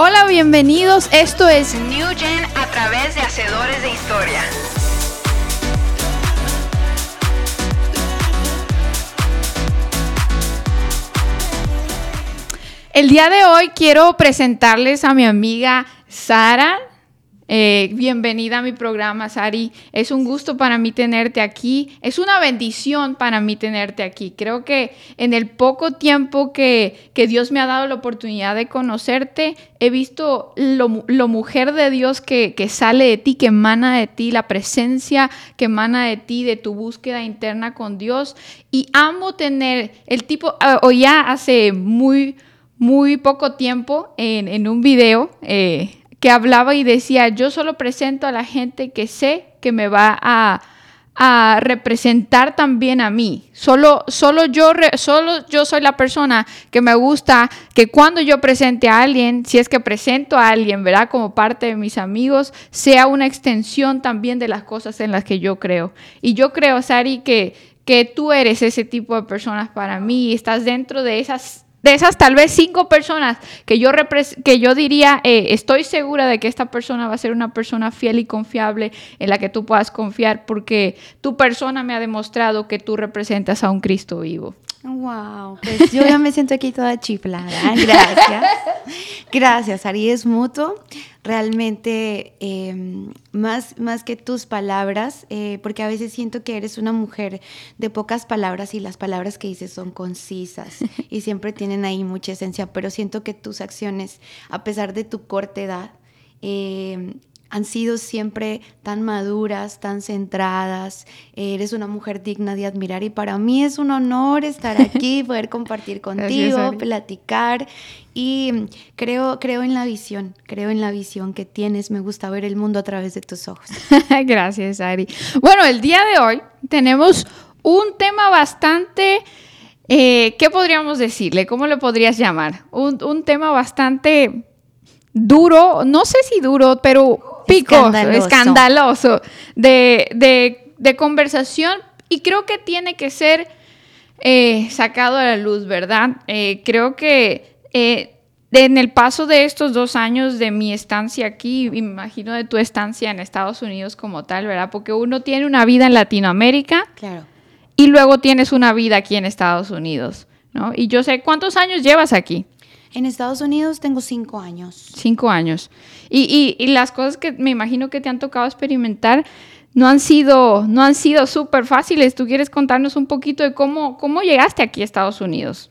Hola, bienvenidos. Esto es New Gen a través de Hacedores de Historia. El día de hoy quiero presentarles a mi amiga Sara. Eh, bienvenida a mi programa, Sari. Es un gusto para mí tenerte aquí. Es una bendición para mí tenerte aquí. Creo que en el poco tiempo que, que Dios me ha dado la oportunidad de conocerte, he visto lo, lo mujer de Dios que, que, sale de ti, que emana de ti, la presencia que emana de ti, de tu búsqueda interna con Dios. Y amo tener el tipo, uh, o ya hace muy, muy poco tiempo en, en un video. Eh, que hablaba y decía, yo solo presento a la gente que sé que me va a, a representar también a mí. Solo, solo, yo, solo yo soy la persona que me gusta que cuando yo presente a alguien, si es que presento a alguien, ¿verdad? Como parte de mis amigos, sea una extensión también de las cosas en las que yo creo. Y yo creo, Sari, que, que tú eres ese tipo de personas para mí y estás dentro de esas de esas tal vez cinco personas que yo, que yo diría, eh, estoy segura de que esta persona va a ser una persona fiel y confiable en la que tú puedas confiar porque tu persona me ha demostrado que tú representas a un Cristo vivo. Wow, pues yo ya me siento aquí toda chiflada. Gracias. Gracias, Ari, es mutuo. Realmente, eh, más, más que tus palabras, eh, porque a veces siento que eres una mujer de pocas palabras y las palabras que dices son concisas y siempre tienen ahí mucha esencia, pero siento que tus acciones, a pesar de tu corta edad, eh, han sido siempre tan maduras, tan centradas. Eres una mujer digna de admirar y para mí es un honor estar aquí, poder compartir contigo, Gracias, platicar y creo, creo en la visión, creo en la visión que tienes. Me gusta ver el mundo a través de tus ojos. Gracias, Ari. Bueno, el día de hoy tenemos un tema bastante... Eh, ¿Qué podríamos decirle? ¿Cómo le podrías llamar? Un, un tema bastante duro, no sé si duro, pero picoso, escandaloso, escandaloso de, de, de, conversación y creo que tiene que ser eh, sacado a la luz, ¿verdad? Eh, creo que eh, en el paso de estos dos años de mi estancia aquí, me imagino de tu estancia en Estados Unidos como tal, ¿verdad? Porque uno tiene una vida en Latinoamérica claro. y luego tienes una vida aquí en Estados Unidos, ¿no? Y yo sé, ¿cuántos años llevas aquí? En Estados Unidos tengo cinco años. Cinco años. Y, y, y, las cosas que me imagino que te han tocado experimentar no han sido, no han sido súper fáciles. ¿Tú quieres contarnos un poquito de cómo, cómo llegaste aquí a Estados Unidos?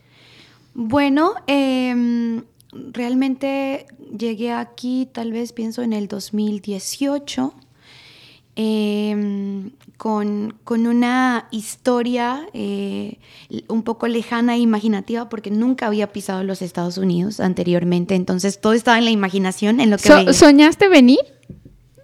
Bueno, eh, realmente llegué aquí, tal vez pienso en el 2018. Eh, con, con, una historia eh, un poco lejana e imaginativa porque nunca había pisado los Estados Unidos anteriormente, entonces todo estaba en la imaginación, en lo que... So, ¿Soñaste venir?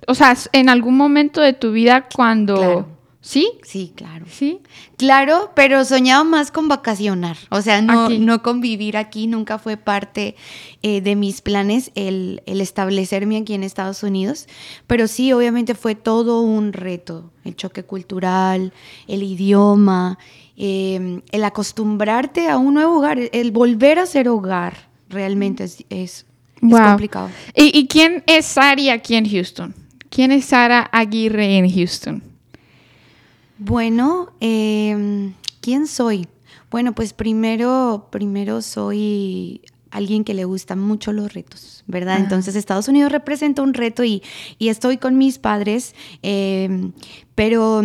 O sea, en algún momento de tu vida cuando... Claro. ¿Sí? Sí, claro. Sí. Claro, pero soñaba más con vacacionar, o sea, no, no con vivir aquí, nunca fue parte eh, de mis planes el, el, establecerme aquí en Estados Unidos, pero sí, obviamente fue todo un reto, el choque cultural, el idioma, eh, el acostumbrarte a un nuevo hogar, el volver a ser hogar, realmente es, es, wow. es complicado. ¿Y, ¿Y quién es Sari aquí en Houston? ¿Quién es Sara Aguirre en Houston? Bueno, eh, ¿quién soy? Bueno, pues primero, primero soy alguien que le gustan mucho los retos, ¿verdad? Ajá. Entonces Estados Unidos representa un reto y, y estoy con mis padres, eh, pero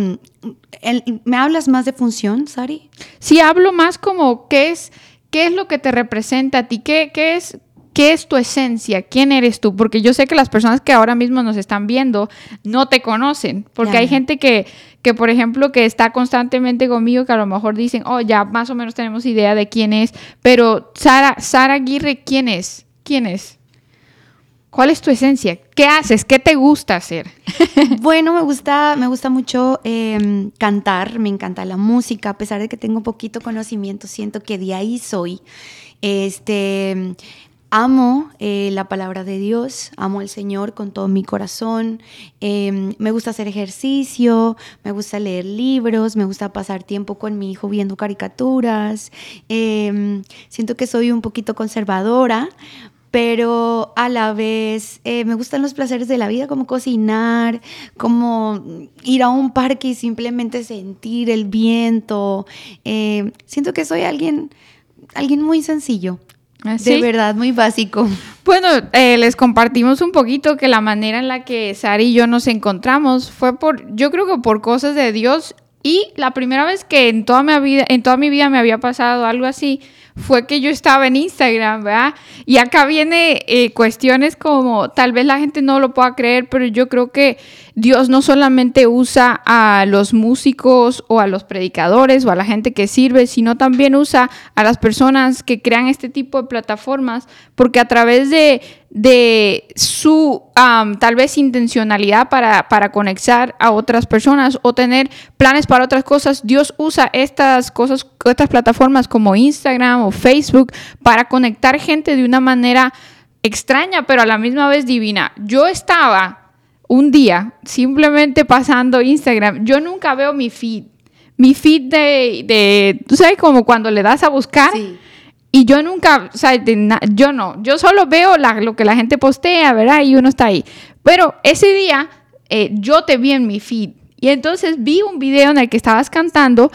el, ¿me hablas más de función, Sari? Sí, hablo más como qué es, qué es lo que te representa a ti, qué, qué es... ¿Qué es tu esencia? ¿Quién eres tú? Porque yo sé que las personas que ahora mismo nos están viendo no te conocen, porque claro. hay gente que, que, por ejemplo, que está constantemente conmigo, que a lo mejor dicen, oh, ya más o menos tenemos idea de quién es, pero Sara, Sara Aguirre, ¿quién es? ¿Quién es? ¿Cuál es tu esencia? ¿Qué haces? ¿Qué te gusta hacer? bueno, me gusta, me gusta mucho eh, cantar, me encanta la música, a pesar de que tengo poquito conocimiento, siento que de ahí soy. Este, amo eh, la palabra de Dios, amo al Señor con todo mi corazón, eh, me gusta hacer ejercicio, me gusta leer libros, me gusta pasar tiempo con mi hijo viendo caricaturas, eh, siento que soy un poquito conservadora, pero a la vez eh, me gustan los placeres de la vida, como cocinar, como ir a un parque y simplemente sentir el viento. Eh, siento que soy alguien, alguien muy sencillo. ¿Ah, De verdad, muy básico. Bueno, eh, les compartimos un poquito que la manera en la que Sara y yo nos encontramos fue por, yo creo que por cosas de Dios y la primera vez que en toda mi vida, en toda mi vida me había pasado algo así fue que yo estaba en Instagram, ¿verdad? Y acá viene eh, cuestiones como tal vez la gente no lo pueda creer, pero yo creo que Dios no solamente usa a los músicos o a los predicadores o a la gente que sirve, sino también usa a las personas que crean este tipo de plataformas, porque a través de, de su um, tal vez intencionalidad para, para conectar a otras personas o tener planes para otras cosas, Dios usa estas cosas, estas plataformas como Instagram o Facebook para conectar gente de una manera extraña, pero a la misma vez divina. Yo estaba un día simplemente pasando Instagram, yo nunca veo mi feed. Mi feed de, de tú sabes, como cuando le das a buscar. Sí. Y yo nunca, o sea, na- yo no, yo solo veo la- lo que la gente postea, ¿verdad? Y uno está ahí. Pero ese día eh, yo te vi en mi feed. Y entonces vi un video en el que estabas cantando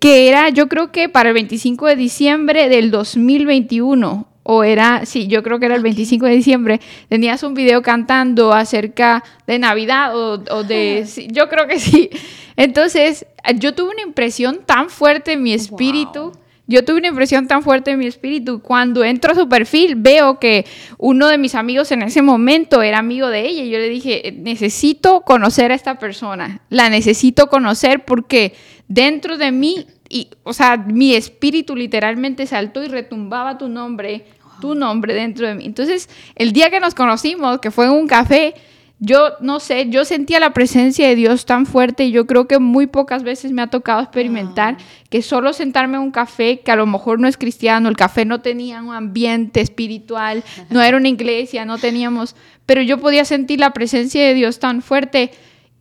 que era, yo creo que para el 25 de diciembre del 2021. O era, sí, yo creo que era el 25 de diciembre. Tenías un video cantando acerca de Navidad o, o de... sí, yo creo que sí. Entonces, yo tuve una impresión tan fuerte en mi espíritu. Yo tuve una impresión tan fuerte en mi espíritu. Cuando entro a su perfil, veo que uno de mis amigos en ese momento era amigo de ella. Y yo le dije, necesito conocer a esta persona. La necesito conocer porque dentro de mí, y, o sea, mi espíritu literalmente saltó y retumbaba tu nombre, tu nombre dentro de mí. Entonces, el día que nos conocimos, que fue en un café, yo no sé, yo sentía la presencia de Dios tan fuerte y yo creo que muy pocas veces me ha tocado experimentar que solo sentarme en un café que a lo mejor no es cristiano, el café no tenía un ambiente espiritual, no era una iglesia, no teníamos, pero yo podía sentir la presencia de Dios tan fuerte.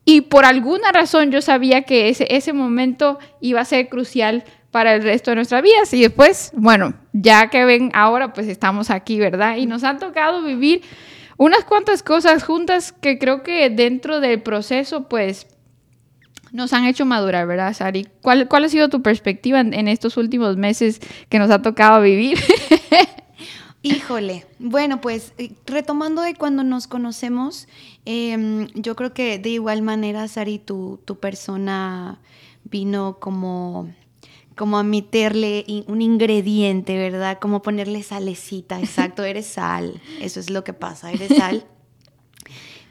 Y por alguna razón yo sabía que ese, ese momento iba a ser crucial para el resto de nuestras vidas. Y después, bueno, ya que ven ahora pues estamos aquí, ¿verdad? Y nos han tocado vivir unas cuantas cosas juntas que creo que dentro del proceso, pues, nos han hecho madurar, ¿verdad, Sari? ¿Cuál, cuál ha sido tu perspectiva en, estos últimos meses que nos ha tocado vivir? Híjole, bueno, pues eh, retomando de cuando nos conocemos, em, yo creo que de igual manera, Sari, tu, tu persona vino como, como a meterle in- un ingrediente, ¿verdad? Como ponerle salecita, exacto, eres sal, eso es lo que pasa, eres sal.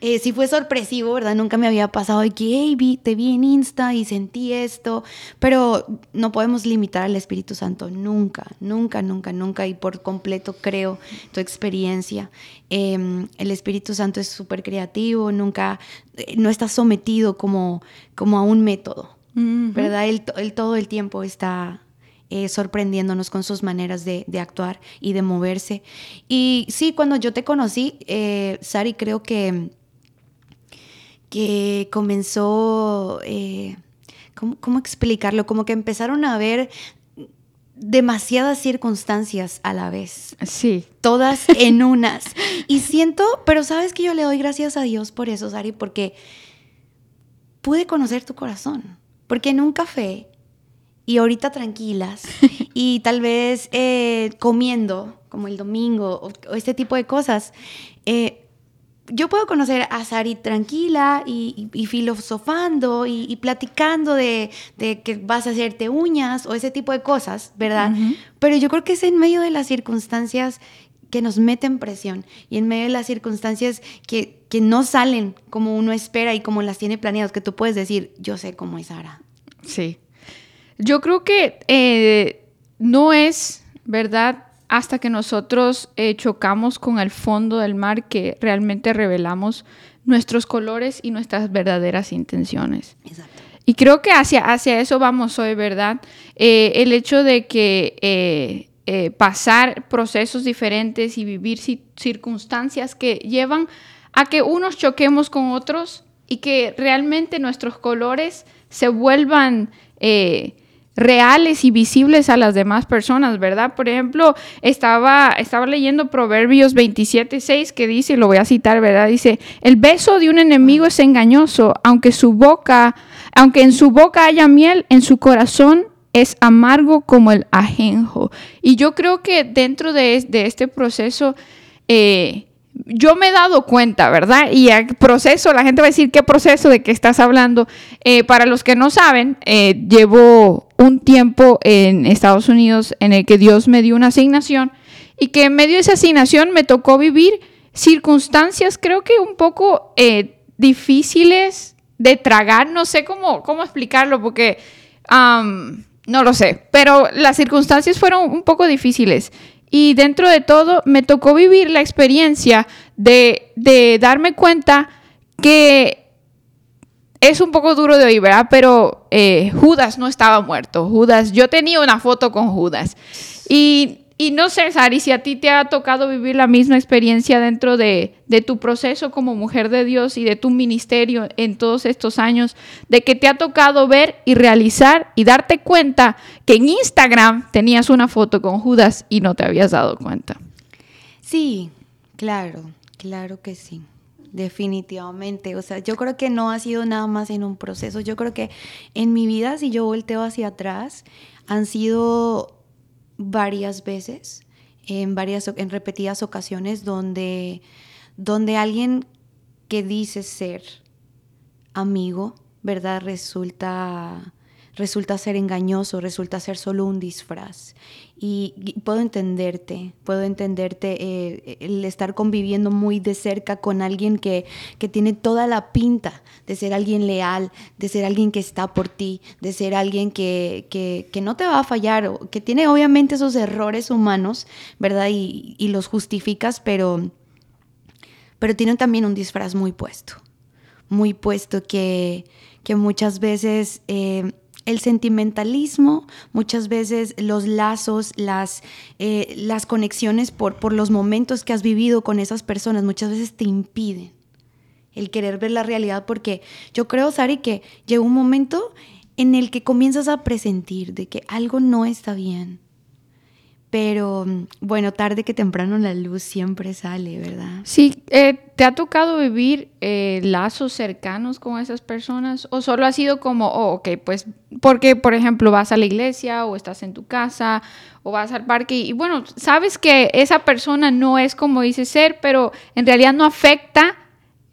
Eh, sí fue sorpresivo, ¿verdad? Nunca me había pasado de que, hey, vi, te vi en Insta y sentí esto, pero no podemos limitar al Espíritu Santo, nunca, nunca, nunca, nunca, y por completo creo tu experiencia. Eh, el Espíritu Santo es súper creativo, nunca, eh, no está sometido como, como a un método, ¿verdad? Él, él todo el tiempo está eh, sorprendiéndonos con sus maneras de, de actuar y de moverse. Y sí, cuando yo te conocí, eh, Sari, creo que, que comenzó, eh, ¿cómo, cómo explicarlo? Como que empezaron a haber demasiadas circunstancias a la vez Sí. todas en unas. Y siento, pero sabes que yo le doy gracias a Dios por eso, Sari, porque pude conocer tu corazón. Porque en un café y ahorita tranquilas. Y tal vez eh, comiendo, como el domingo, o, o este tipo de cosas, eh, yo puedo conocer a Sari tranquila y, y- y filosofando y, y platicando de, de que vas a hacerte uñas o ese tipo de cosas, ¿verdad? Pero yo creo que es en medio de las circunstancias que nos meten presión y en medio de las circunstancias que, que no salen como uno espera y como las tiene planeadas, que tú puedes decir, yo sé cómo es Sara. Sí. Yo creo que eh, no es verdad hasta que nosotros eh, chocamos con el fondo del mar que realmente revelamos nuestros colores y nuestras verdaderas intenciones. Exacto. Y creo que hacia, hacia eso vamos hoy, ¿verdad? Eh, el hecho de que eh, pasar procesos diferentes y vivir ci- circunstancias que llevan a que unos choquemos con otros y que realmente nuestros colores se vuelvan eh, reales y visibles a las demás personas, ¿verdad? Por ejemplo, estaba, estaba leyendo Proverbios 27, 6 que dice, lo voy a citar, ¿verdad? Dice, el beso de un enemigo es engañoso, aunque su boca, aunque en su boca haya miel, en su corazón es amargo como el ajenjo. Y yo creo que dentro de, este proceso, eh, yo me he dado cuenta, ¿verdad? Y el proceso, la gente va a decir, ¿qué proceso de qué estás hablando? Eh, para los que no saben, eh, llevo un tiempo en Estados Unidos en el que Dios me dio una asignación y que en medio de esa asignación me tocó vivir circunstancias, creo que un poco eh, difíciles de tragar, no sé cómo, cómo explicarlo, porque no lo sé, pero las circunstancias fueron un poco difíciles. Y dentro de todo me tocó vivir la experiencia de, darme cuenta que es un poco duro de oír, ¿verdad? Pero eh, Judas no estaba muerto. Judas, yo tenía una foto con Judas. Y y no sé, Sari, si a ti te ha tocado vivir la misma experiencia dentro de, tu proceso como mujer de Dios y de tu ministerio en todos estos años, de que te ha tocado ver y realizar y darte cuenta que en Instagram tenías una foto con Judas y no te habías dado cuenta. Sí, claro, claro que sí. Definitivamente, o sea, yo creo que no ha sido nada más en un proceso, yo creo que en mi vida, si yo volteo hacia atrás, han sido varias veces, en, varias, en repetidas ocasiones, donde, donde alguien que dice ser amigo, ¿verdad? Resulta resulta ser engañoso, resulta ser solo un disfraz. Y, puedo entenderte, puedo entenderte eh, el estar conviviendo muy de cerca con alguien que, tiene toda la pinta de ser alguien leal, de ser alguien que está por ti, de ser alguien que, que, no te va a fallar, que tiene obviamente esos errores humanos, ¿verdad? Y, los justificas, pero, pero tienen también un disfraz muy puesto, muy puesto que, que muchas veces... Eh, el sentimentalismo, muchas veces los lazos, las, eh, las conexiones por, por los momentos que has vivido con esas personas, muchas veces te impiden el querer ver la realidad, porque yo creo, Sari, que llega un momento en el que comienzas a presentir de que algo no está bien, pero bueno, tarde que temprano la luz siempre sale, ¿verdad? Sí, eh, ¿te ha tocado vivir eh, lazos cercanos con esas personas? ¿O solo ha sido como, oh, ok, pues, porque por ejemplo vas a la iglesia o estás en tu casa o vas al parque y bueno, sabes que esa persona no es como dice ser, pero en realidad no afecta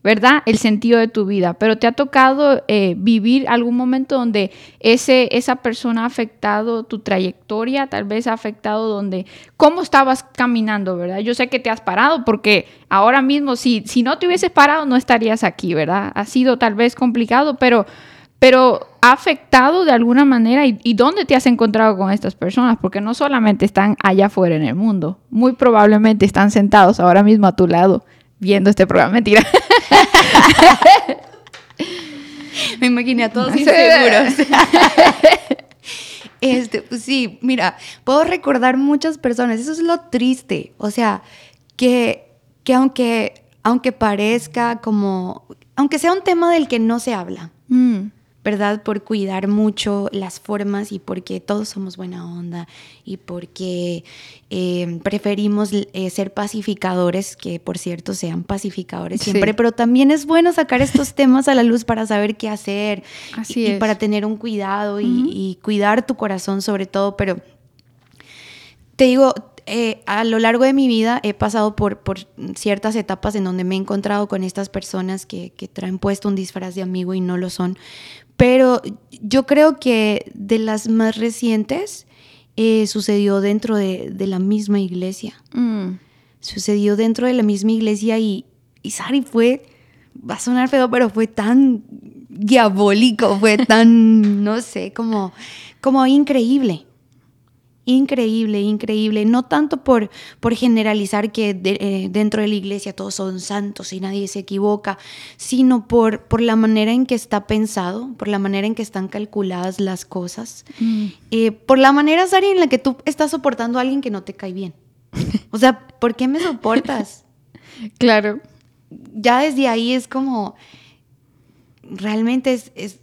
¿verdad? El sentido de tu vida. Pero te ha tocado eh, vivir algún momento donde ese, esa persona ha afectado tu trayectoria, tal vez ha afectado donde, cómo estabas caminando, ¿verdad? Yo sé que te has parado porque ahora mismo, si, si no te hubieses parado, no estarías aquí, ¿verdad? Ha sido tal vez complicado, pero, pero ha afectado de alguna manera y, y, dónde te has encontrado con estas personas, porque no solamente están allá afuera en el mundo, muy probablemente están sentados ahora mismo a tu lado viendo este programa. Mentira. Me imaginé a todos inseguros. Este, pues sí, mira, puedo recordar muchas personas, eso es lo triste, o sea, que, que aunque, aunque parezca como, aunque sea un tema del que no se habla, mm. ¿Verdad? Por cuidar mucho las formas y porque todos somos buena onda y porque eh, preferimos eh, ser pacificadores, que por cierto sean pacificadores siempre, pero también es bueno sacar estos temas a la luz para saber qué hacer y, para tener un cuidado y, cuidar tu corazón sobre todo, pero te digo, eh, a lo largo de mi vida he pasado por, por, ciertas etapas en donde me he encontrado con estas personas que, que, traen puesto un disfraz de amigo y no lo son, pero yo creo que de las más recientes eh, sucedió dentro de, la misma iglesia. Mm. Sucedió dentro de la misma iglesia y, y Sari fue, va a sonar feo, pero fue tan diabólico, fue tan, no sé, como, como increíble. Increíble, increíble. No tanto por, por generalizar que eh, dentro de la iglesia todos son santos y nadie se equivoca, sino por, por la manera en que está pensado, por la manera en que están calculadas las cosas, mm. eh, por la manera, Sari, en la que tú estás soportando a alguien que no te cae bien. O sea, ¿por qué me soportas? claro. Ya desde ahí es como, realmente es,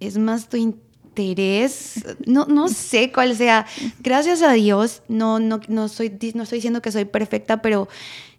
es, más tu interés, no, no sé cuál sea. Gracias a Dios, no, no, no, soy, no estoy diciendo que soy perfecta, pero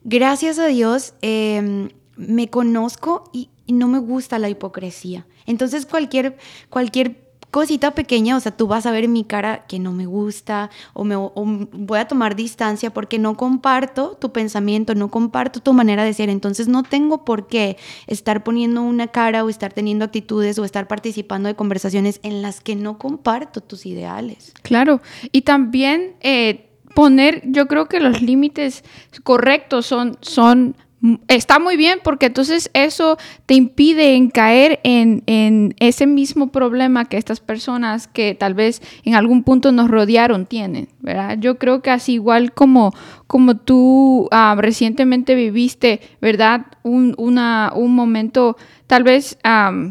gracias a Dios em, me conozco y, y, no me gusta la hipocresía. Entonces cualquier, cualquier cosita pequeña, o sea, tú vas a ver mi cara que no me gusta o, me, voy a tomar distancia porque no comparto tu pensamiento, no comparto tu manera de ser. Entonces no tengo por qué estar poniendo una cara o estar teniendo actitudes o estar participando de conversaciones en las que no comparto tus ideales. Claro, y también... Eh, poner, yo creo que los límites correctos son, son está muy bien porque entonces eso te impide en caer en, en, ese mismo problema que estas personas que tal vez en algún punto nos rodearon tienen, ¿verdad? Yo creo que así igual como, como tú ah, recientemente viviste, ¿verdad? Un, una, un momento tal vez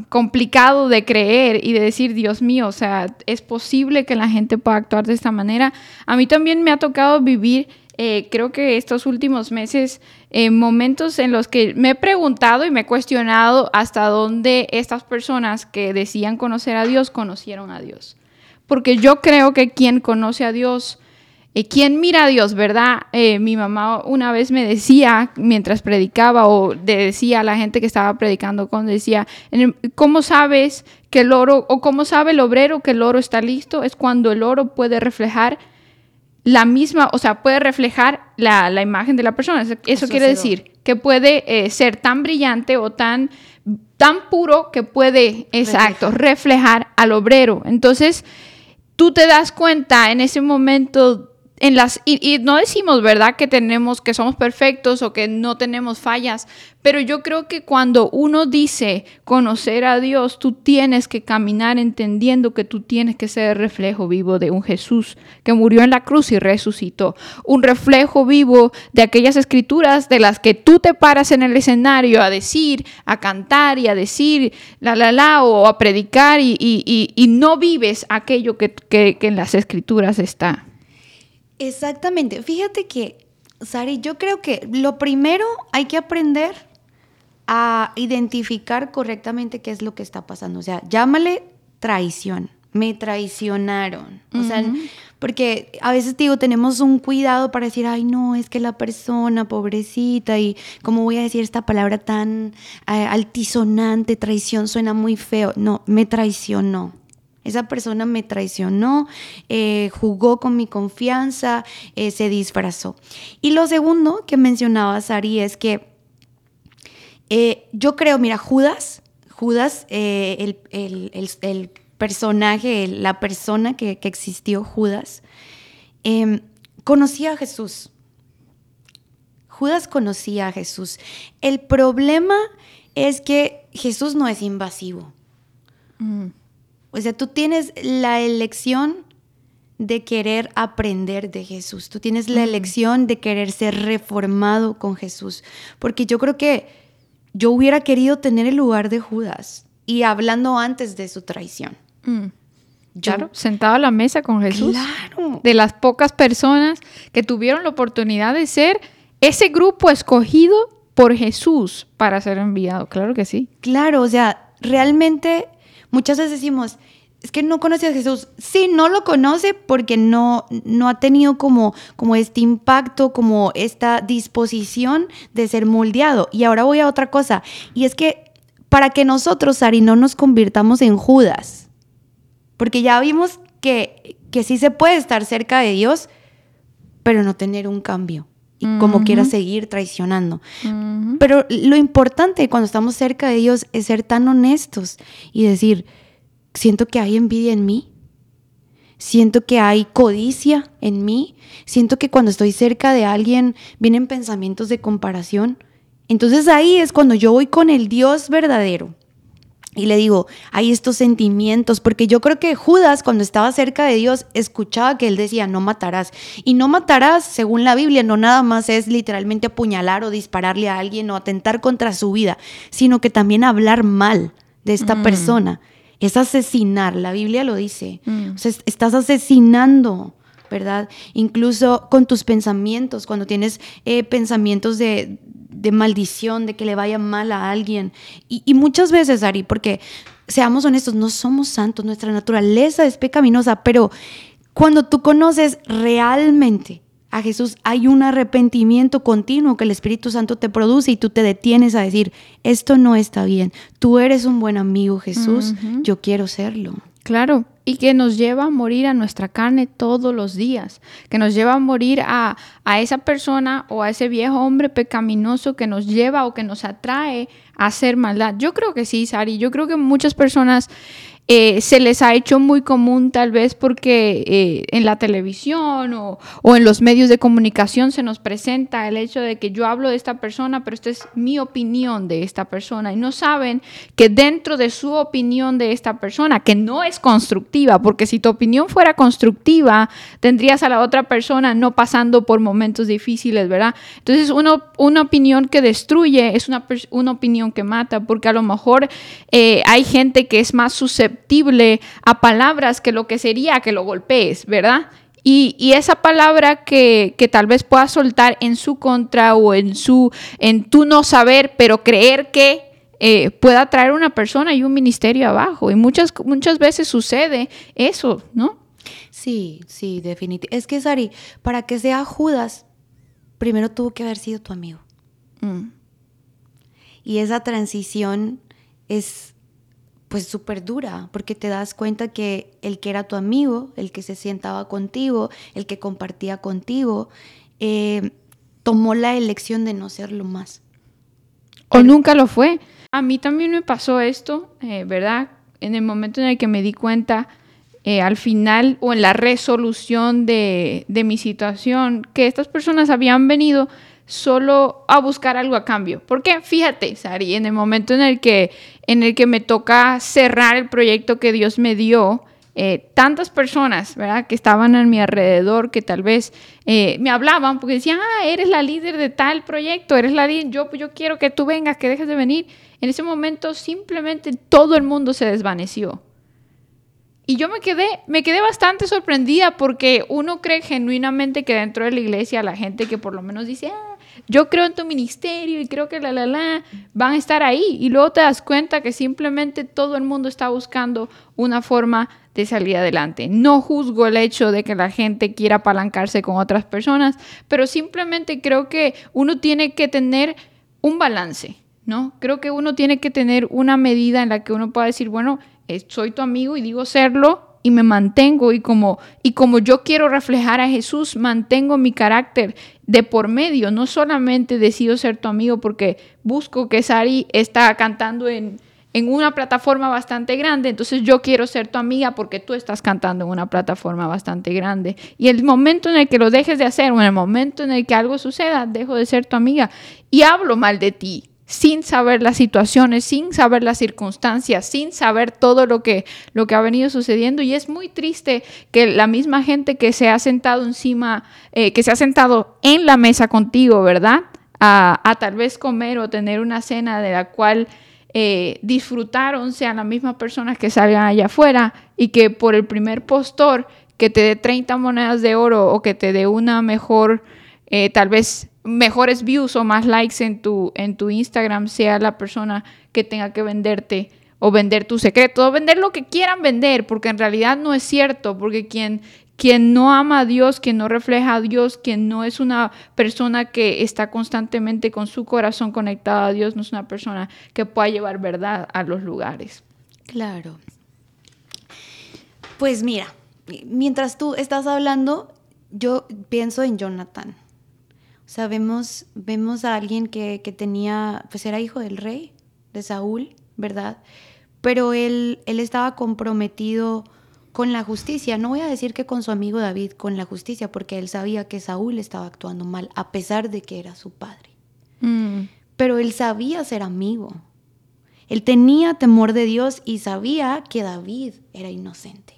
complicado de creer y de decir, Dios mío, o sea, es posible que la gente pueda actuar de esta manera. A mí también me ha tocado vivir eh, creo que estos últimos meses, eh, momentos en los que me he preguntado y me he cuestionado hasta dónde estas personas que decían conocer a Dios conocieron a Dios. Porque yo creo que quien conoce a Dios, eh, quien mira a Dios, ¿verdad? mi mamá una vez me decía, mientras predicaba, o decía a la gente que estaba predicando con, decía, ¿cómo sabes que el oro, o cómo sabe el obrero que el oro está listo? Es cuando el oro puede reflejar la misma, o sea, puede reflejar la, imagen de la persona. Eso, quiere decir que puede eh, ser tan brillante o tan, tan puro que puede, exacto, reflejar al obrero. Entonces, tú te das cuenta en ese momento en las y, no decimos verdad que tenemos que somos perfectos o que no tenemos fallas pero yo creo que cuando uno dice conocer a Dios tú tienes que caminar entendiendo que tú tienes que ser el reflejo vivo de un Jesús que murió en la cruz y resucitó. Un reflejo vivo de aquellas escrituras de las que tú te paras en el escenario a decir a cantar y a decir la la la o a predicar y, y, no vives aquello que, que en las escrituras está Exactamente. Fíjate que, Sari, yo creo que lo primero hay que aprender a identificar correctamente qué es lo que está pasando. O sea, llámale traición. Me traicionaron. O sea, porque a veces digo, tenemos un cuidado para decir, ay, no, es que la persona, pobrecita, y cómo voy a decir esta palabra tan eh, altisonante, traición, suena muy feo. No, me traicionó. Esa persona me traicionó, eh, jugó con mi confianza, eh, se disfrazó. Y lo segundo que mencionaba Sari es que eh, yo creo, mira, Judas, Judas, el, personaje, la persona que, que existió, Judas, em, conocía a Jesús. Judas conocía a Jesús. El problema es que Jesús no es invasivo. Mm. O sea, tú tienes la elección de querer aprender de Jesús. Tú tienes la elección de querer ser reformado con Jesús. Porque yo creo que yo hubiera querido tener el lugar de Judas y hablando antes de su traición. Mm. Claro, sentado a la mesa con Jesús. Claro. De las pocas personas que tuvieron la oportunidad de ser ese grupo escogido por Jesús para ser enviado. Claro que sí. Claro, o sea, realmente Muchas veces decimos, es que no conoce a Jesús. Sí, no lo conoce porque no, no ha tenido como, como este impacto, como esta disposición de ser moldeado. Y ahora voy a otra cosa. Y es que para que nosotros, Ari, no nos convirtamos en Judas, porque ya vimos que, que sí se puede estar cerca de Dios, pero no tener un cambio y como quiera seguir traicionando. Pero lo importante cuando estamos cerca de Dios es ser tan honestos y decir, siento que hay envidia en mí, siento que hay codicia en mí, siento que cuando estoy cerca de alguien vienen pensamientos de comparación. Entonces ahí es cuando yo voy con el Dios verdadero y le digo, hay estos sentimientos, porque yo creo que Judas cuando estaba cerca de Dios escuchaba que él decía, no matarás. Y no matarás, según la Biblia, no nada más es literalmente apuñalar o dispararle a alguien o atentar contra su vida, sino que también hablar mal de esta mm. persona. Es asesinar, la Biblia lo dice. Mm. O sea, estás asesinando. ¿verdad? Incluso con tus pensamientos, cuando tienes eh, pensamientos de, de maldición, de que le vaya mal a alguien. Y, muchas veces, Ari, porque seamos honestos, no somos santos, nuestra naturaleza es pecaminosa, pero cuando tú conoces realmente a Jesús, hay un arrepentimiento continuo que el Espíritu Santo te produce y tú te detienes a decir, esto no está bien, tú eres un buen amigo Jesús, yo quiero serlo. Claro, y que nos lleva a morir a nuestra carne todos los días, que nos lleva a morir a, a, esa persona o a ese viejo hombre pecaminoso que nos lleva o que nos atrae a hacer maldad. Yo creo que sí, Sari, yo creo que muchas personas eh, se les ha hecho muy común tal vez porque eh, en la televisión o, en los medios de comunicación se nos presenta el hecho de que yo hablo de esta persona, pero esta es mi opinión de esta persona y no saben que dentro de su opinión de esta persona, que no es constructiva, porque si tu opinión fuera constructiva, tendrías a la otra persona no pasando por momentos difíciles, ¿verdad? Entonces una opinión que destruye es una, una opinión que mata, porque a lo mejor eh, hay gente que es más susceptible a palabras que lo que sería que lo golpees, ¿verdad? Y, esa palabra que, tal vez pueda soltar en su contra o en su, en tu no saber, pero creer que eh, pueda traer una persona y un ministerio abajo. Y muchas, muchas veces sucede eso, ¿no? Sí, sí, definitivamente. Es que, Sari, para que sea Judas, primero tuvo que haber sido tu amigo. Mm. Y esa transición es pues súper dura, porque te das cuenta que el que era tu amigo, el que se sentaba contigo, el que compartía contigo, eh, tomó la elección de no serlo más. O nunca lo fue. A mí también me pasó esto, eh, ¿verdad? En el momento en el que me di cuenta, eh, al final o en la resolución de, de mi situación, que estas personas habían venido solo a buscar algo a cambio. Porque fíjate, Sari, en el momento en el que, en el que me toca cerrar el proyecto que Dios me dio, eh, tantas personas, ¿verdad? Que estaban a mi alrededor, que tal vez eh, me hablaban porque decían, ah, eres la líder de tal proyecto, eres la líder, yo, yo quiero que tú vengas, que dejes de venir. En ese momento simplemente todo el mundo se desvaneció. Y yo me quedé, me quedé bastante sorprendida porque uno cree genuinamente que dentro de la iglesia la gente que por lo menos dice, ah, yo creo en tu ministerio y creo que la, la, la, van a estar ahí. Y luego te das cuenta que simplemente todo el mundo está buscando una forma de salir adelante. No juzgo el hecho de que la gente quiera apalancarse con otras personas, pero simplemente creo que uno tiene que tener un balance, ¿no? Creo que uno tiene que tener una medida en la que uno pueda decir, bueno, eh, soy tu amigo y digo serlo, y me mantengo y como y como yo quiero reflejar a Jesús, mantengo mi carácter de por medio, no solamente decido ser tu amigo porque busco que Sari está cantando en, en una plataforma bastante grande, entonces yo quiero ser tu amiga porque tú estás cantando en una plataforma bastante grande. Y el momento en el que lo dejes de hacer o en el momento en el que algo suceda, dejo de ser tu amiga y hablo mal de ti sin saber las situaciones, sin saber las circunstancias, sin saber todo lo que, lo que ha venido sucediendo. Y es muy triste que la misma gente que se ha sentado encima, eh, que se ha sentado en la mesa contigo, ¿verdad? A, tal vez comer o tener una cena de la cual eh, disfrutaron sean las mismas personas que salgan allá afuera y que por el primer postor que te dé 30 monedas de oro o que te dé una mejor, eh, tal vez mejores views o más likes en tu, en tu Instagram sea la persona que tenga que venderte o vender tu secreto o vender lo que quieran vender, porque en realidad no es cierto, porque quien, quien no ama a Dios, quien no refleja a Dios, quien no es una persona que está constantemente con su corazón conectado a Dios, no es una persona que pueda llevar verdad a los lugares. Claro. Pues mira, mientras tú estás hablando, yo pienso en Jonathan. Sea, vemos, a alguien que, tenía, pues era hijo del rey, de Saúl, ¿verdad? Pero él, él estaba comprometido con la justicia. No voy a decir que con su amigo David, con la justicia, porque él sabía que Saúl estaba actuando mal, a pesar de que era su padre. Mm. Pero él sabía ser amigo. Él tenía temor de Dios y sabía que David era inocente.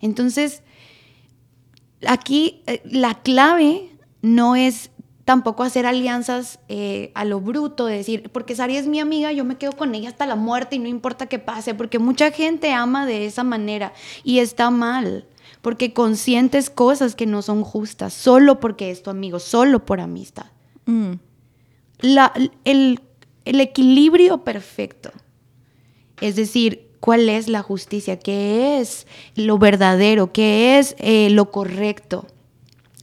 Entonces, aquí eh, la clave no es tampoco hacer alianzas eh, a lo bruto, de decir, porque Sari es mi amiga, yo me quedo con ella hasta la muerte y no importa qué pase, porque mucha gente ama de esa manera y está mal, porque consientes cosas que no son justas, solo porque es tu amigo, solo por amistad. Mm. el, el equilibrio perfecto Es decir, cuál es la justicia, qué es lo verdadero, qué es eh, lo correcto.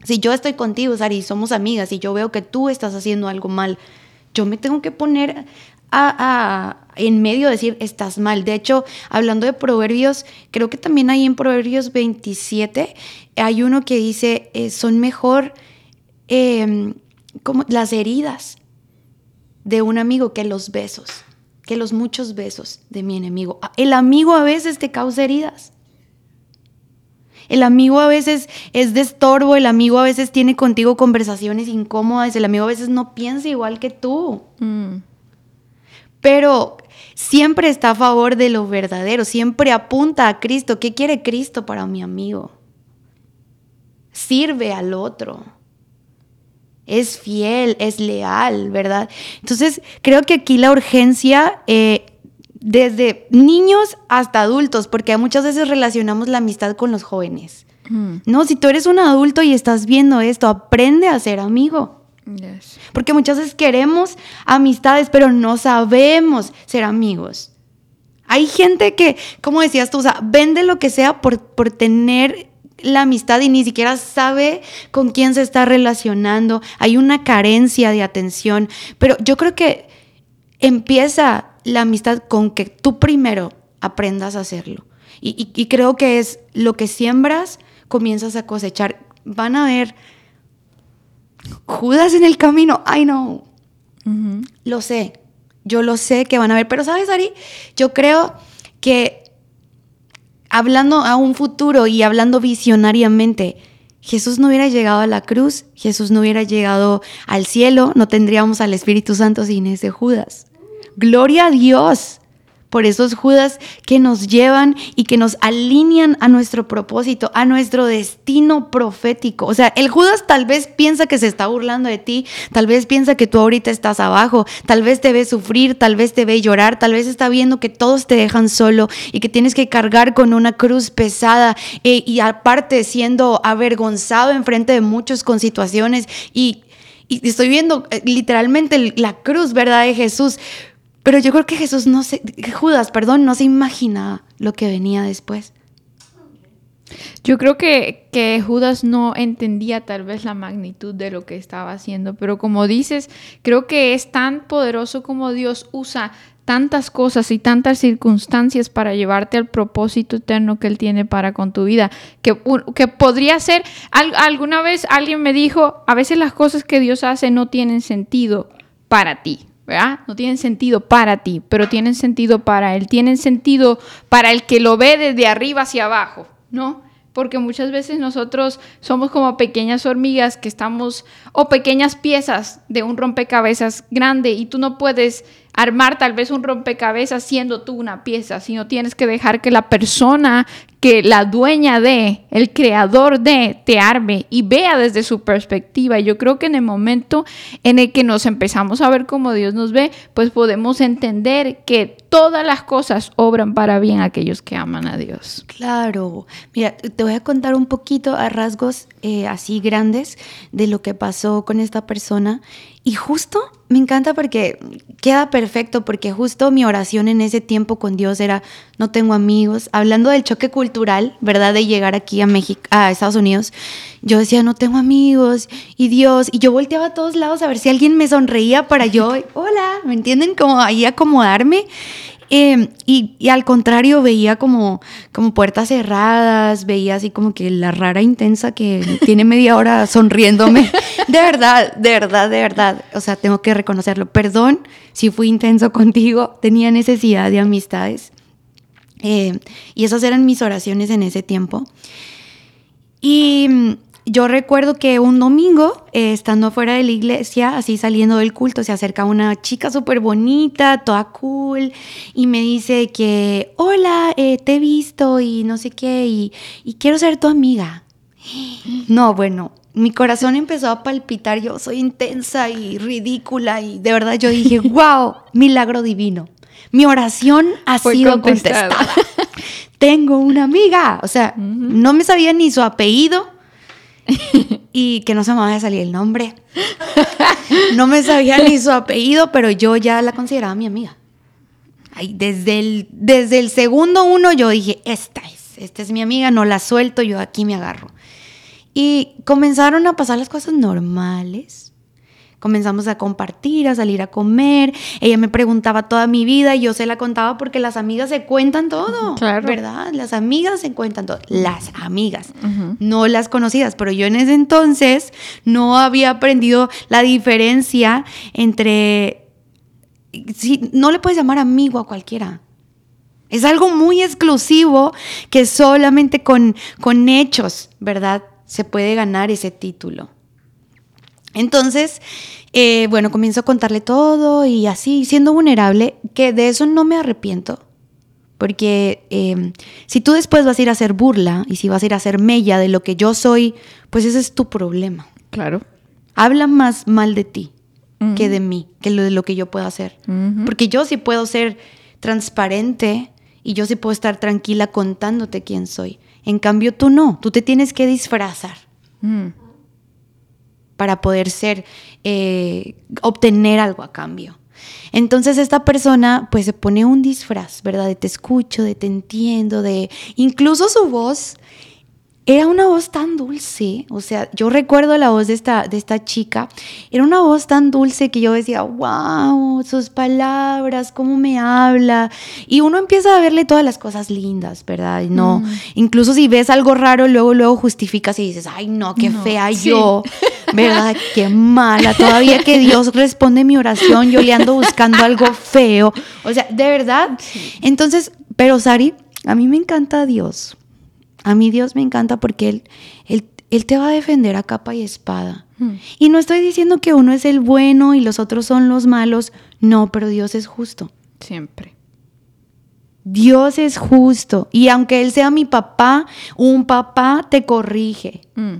Si yo estoy contigo, Sari, somos amigas y yo veo que tú estás haciendo algo mal, yo me tengo que poner en medio de decir, estás mal. De hecho, hablando de proverbios, creo que también hay en Proverbios 27, hay uno que dice, eh, son mejor em, como las heridas de un amigo que los besos, que los muchos besos de mi enemigo. El amigo a veces te causa heridas. El amigo a veces es de estorbo, el amigo a veces tiene contigo conversaciones incómodas, el amigo a veces no piensa igual que tú. Mm. Pero siempre está a favor de lo verdadero, siempre apunta a Cristo. ¿Qué quiere Cristo para mi amigo? Sirve al otro. Es fiel, es leal, ¿verdad? Entonces, creo que aquí la urgencia eh, desde niños hasta adultos, porque muchas veces relacionamos la amistad con los jóvenes. Mm. No, si tú eres un adulto y estás viendo esto, aprende a ser amigo. Porque muchas veces queremos amistades, pero no sabemos ser amigos. Hay gente que, como decías tú, o sea, vende lo que sea por, por tener la amistad y ni siquiera sabe con quién se está relacionando. Hay una carencia de atención. Pero yo creo que empieza la amistad con que tú primero aprendas a hacerlo. Y, creo que es lo que siembras, comienzas a cosechar. Van a ver Judas en el camino. Ay, no. Lo sé. Yo lo sé que van a ver. Pero, ¿sabes, Ari? Yo creo que hablando a un futuro y hablando visionariamente, Jesús no hubiera llegado a la cruz, Jesús no hubiera llegado al cielo, no tendríamos al Espíritu Santo sin ese Judas. Gloria a Dios por esos Judas que nos llevan y que nos alinean a nuestro propósito, a nuestro destino profético. O sea, el Judas tal vez piensa que se está burlando de ti, tal vez piensa que tú ahorita estás abajo, tal vez te ve sufrir, tal vez te ve llorar, tal vez está viendo que todos te dejan solo y que tienes que cargar con una cruz pesada eh, y aparte siendo avergonzado en frente de muchos con situaciones y, y estoy viendo eh, literalmente la cruz, ¿verdad? De Jesús pero yo creo que Jesús no se, Judas, perdón, no se imagina lo que venía después. Yo creo que, que, Judas no entendía tal vez la magnitud de lo que estaba haciendo, pero como dices, creo que es tan poderoso como Dios usa tantas cosas y tantas circunstancias para llevarte al propósito eterno que Él tiene para con tu vida, que, que podría ser, alguna vez alguien me dijo, a veces las cosas que Dios hace no tienen sentido para ti, no tienen sentido para ti, pero tienen sentido para él, tienen sentido para el que lo ve desde arriba hacia abajo, ¿no? Porque muchas veces nosotros somos como pequeñas hormigas que estamos, o pequeñas piezas de un rompecabezas grande y tú no puedes armar tal vez un rompecabezas siendo tú una pieza, sino tienes que dejar que la persona que la dueña de, el creador de, te arme y vea desde su perspectiva. Yo creo que en el momento en el que nos empezamos a ver como Dios nos ve, pues podemos entender que todas las cosas obran para bien a aquellos que aman a Dios. Claro. Mira, te voy a contar un poquito a rasgos eh, así grandes de lo que pasó con esta persona. Y justo me encanta porque queda perfecto, porque justo mi oración en ese tiempo con Dios era, no tengo amigos, hablando del choque cultural, ¿verdad? De llegar aquí a México, a Estados Unidos, yo decía, no tengo amigos, y Dios, y yo volteaba a todos lados a ver si alguien me sonreía para yo, hola, ¿me entienden? Como ahí acomodarme. Em, y, al contrario, veía como, como puertas cerradas, veía así como que la rara intensa que tiene media hora sonriéndome. De verdad, de verdad, de verdad. O sea, tengo que reconocerlo. Perdón si fui intenso contigo, tenía necesidad de amistades. Em, y esas eran mis oraciones en ese tiempo. Y yo recuerdo que un domingo, eh, estando fuera de la iglesia, así saliendo del culto, se acerca una chica súper bonita, toda cool, y me dice que, hola, eh, te he visto y no sé qué, y, y quiero ser tu amiga. No, bueno, mi corazón empezó a palpitar, yo soy intensa y ridícula, y de verdad yo dije, wow, milagro divino. Mi oración ha sido contestada. Tengo una amiga, o sea, no me sabía ni su apellido y que no se me vaya a salir el nombre. No me sabía ni su apellido, pero yo ya la consideraba mi amiga. Ay, desde, el, desde el segundo uno yo dije, esta es, esta es mi amiga, no la suelto, yo aquí me agarro. Y comenzaron a pasar las cosas normales Comenzamos a compartir, a salir a comer. Ella me preguntaba toda mi vida y yo se la contaba porque las amigas se cuentan todo, claro. ¿verdad? Las amigas se cuentan todo. Las amigas, no las conocidas. Pero yo en ese entonces no había aprendido la diferencia entre... Si, no le puedes llamar amigo a cualquiera. Es algo muy exclusivo que solamente con, con hechos, ¿verdad? Se puede ganar ese título. Entonces, eh, bueno, comienzo a contarle todo y así, siendo vulnerable, que de eso no me arrepiento. Porque em, si tú después vas a ir a hacer burla y si vas a ir a hacer mella de lo que yo soy, pues ese es tu problema. Claro. Habla más mal de ti que de mí, que lo de lo que yo puedo hacer. Porque yo sí puedo ser transparente y yo sí puedo estar tranquila contándote quién soy. En cambio, tú no, tú te tienes que disfrazar. Mm para poder ser, eh, obtener algo a cambio. Entonces esta persona pues se pone un disfraz, ¿verdad? De te escucho, de te entiendo, de incluso su voz era una voz tan dulce, o sea, yo recuerdo la voz de esta, de esta chica, era una voz tan dulce que yo decía, wow, sus palabras, cómo me habla, y uno empieza a verle todas las cosas lindas, ¿verdad? No, mm. incluso si ves algo raro, luego, luego justificas y dices, ay, no, qué fea yo, ¿verdad? Qué mala, todavía que Dios responde mi oración, yo le ando buscando algo feo, o sea, de verdad. Entonces, pero Sari, a mí me encanta Dios. A mí Dios me encanta porque Él, él, te va a defender a capa y espada. Hmm. Y no estoy diciendo que uno es el bueno y los otros son los malos. No, pero Dios es justo. Siempre. Dios es justo. Y aunque Él sea mi papá, un papá te corrige. Hmm.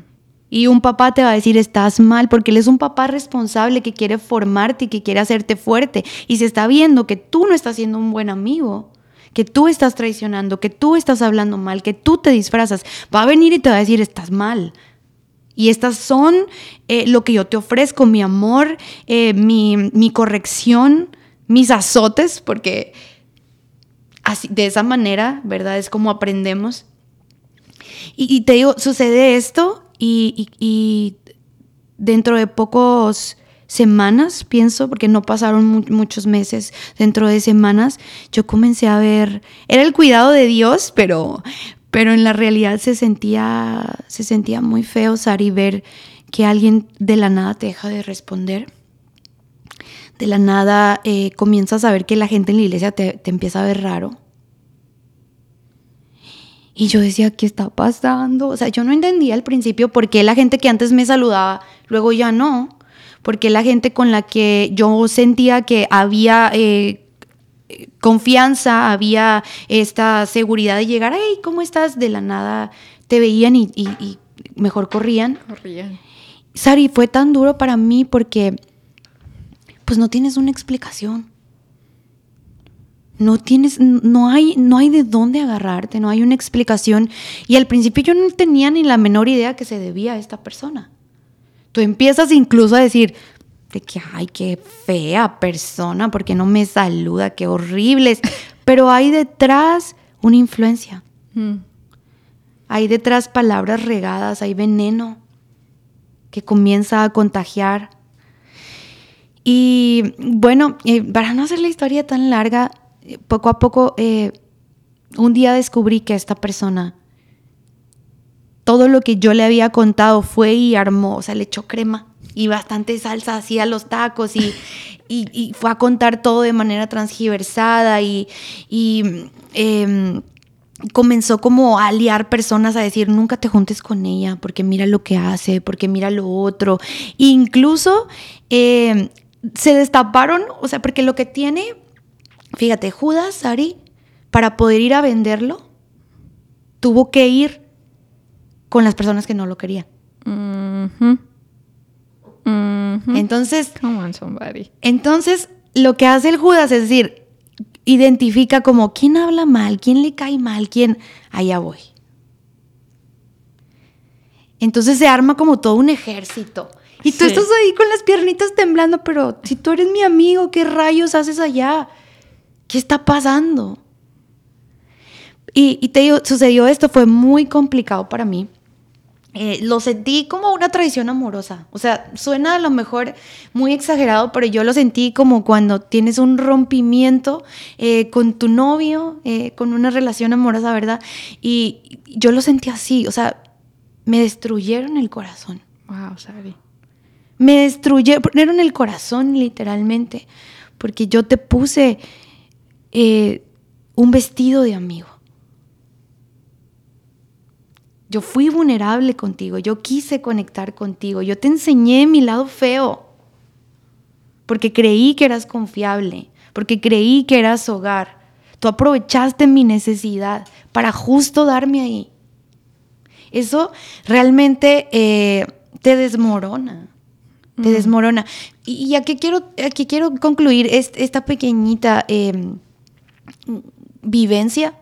Y un papá te va a decir, estás mal, porque Él es un papá responsable que quiere formarte y que quiere hacerte fuerte. Y se está viendo que tú no estás siendo un buen amigo, que tú estás traicionando, que tú estás hablando mal, que tú te disfrazas, va a venir y te va a decir, estás mal. Y estas son eh, lo que yo te ofrezco, mi amor, eh, mi, corrección, mis azotes, porque así, de esa manera, ¿verdad? Es como aprendemos. Y, te digo, sucede esto y, y dentro de pocos semanas, pienso, porque no pasaron muchos meses, dentro de semanas, yo comencé a ver, era el cuidado de Dios, pero, pero en la realidad se sentía, se sentía muy feo, Sari, ver que alguien de la nada te deja de responder. De la nada eh, a ver que la gente en la iglesia te, te empieza a ver raro. Y yo decía, ¿qué está pasando? O sea, yo no entendía al principio por qué la gente que antes me saludaba, luego ya no porque la gente con la que yo sentía que había eh, confianza, había esta seguridad de llegar, hey, ¿cómo estás? De la nada te veían y, mejor corrían. Corrían. Sari, fue tan duro para mí porque pues no tienes una explicación. No tienes, no hay, no hay de dónde agarrarte, no hay una explicación. Y al principio yo no tenía ni la menor idea que se debía a esta persona. Tú empiezas incluso a decir, de que, ay, qué fea persona, porque no me saluda, qué horribles. Pero hay detrás una influencia. Mm. Hay detrás palabras regadas, hay veneno que comienza a contagiar. Y bueno, eh, para no hacer la historia tan larga, eh, poco a poco, eh, un día descubrí que esta persona todo lo que yo le había contado fue y armó, o sea, le echó crema y bastante salsa así a los tacos y, y, fue a contar todo de manera transgiversada y, em, comenzó como a liar personas a decir nunca te juntes con ella porque mira lo que hace, porque mira lo otro. incluso em, se destaparon, o sea, porque lo que tiene, fíjate, Judas, Ari, para poder ir a venderlo, tuvo que ir con las personas que no lo querían. Entonces, entonces, lo que hace el Judas es decir, identifica como quién habla mal, quién le cae mal, quién, allá voy. Entonces se arma como todo un ejército. Y tú estás ahí con las piernitas temblando, pero si tú eres mi amigo, ¿qué rayos haces allá? ¿Qué está pasando? Y, y te digo, sucedió esto, fue muy complicado para mí. Eh, lo sentí como una tradición amorosa. O sea, suena a lo mejor muy exagerado, pero yo lo sentí como cuando tienes un rompimiento eh, con tu novio, eh, con una relación amorosa, ¿verdad? Y yo lo sentí así, o sea, me destruyeron el corazón. Wow, Sari. Me destruyeron el corazón literalmente, porque yo te puse un vestido de amigo. Yo fui vulnerable contigo, yo quise conectar contigo, yo te enseñé mi lado feo, porque creí que eras confiable, porque creí que eras hogar. Tú aprovechaste mi necesidad para justo darme ahí. Eso realmente eh, te desmorona, te desmorona. Y, aquí, quiero, aquí quiero concluir esta pequeñita em, vivencia.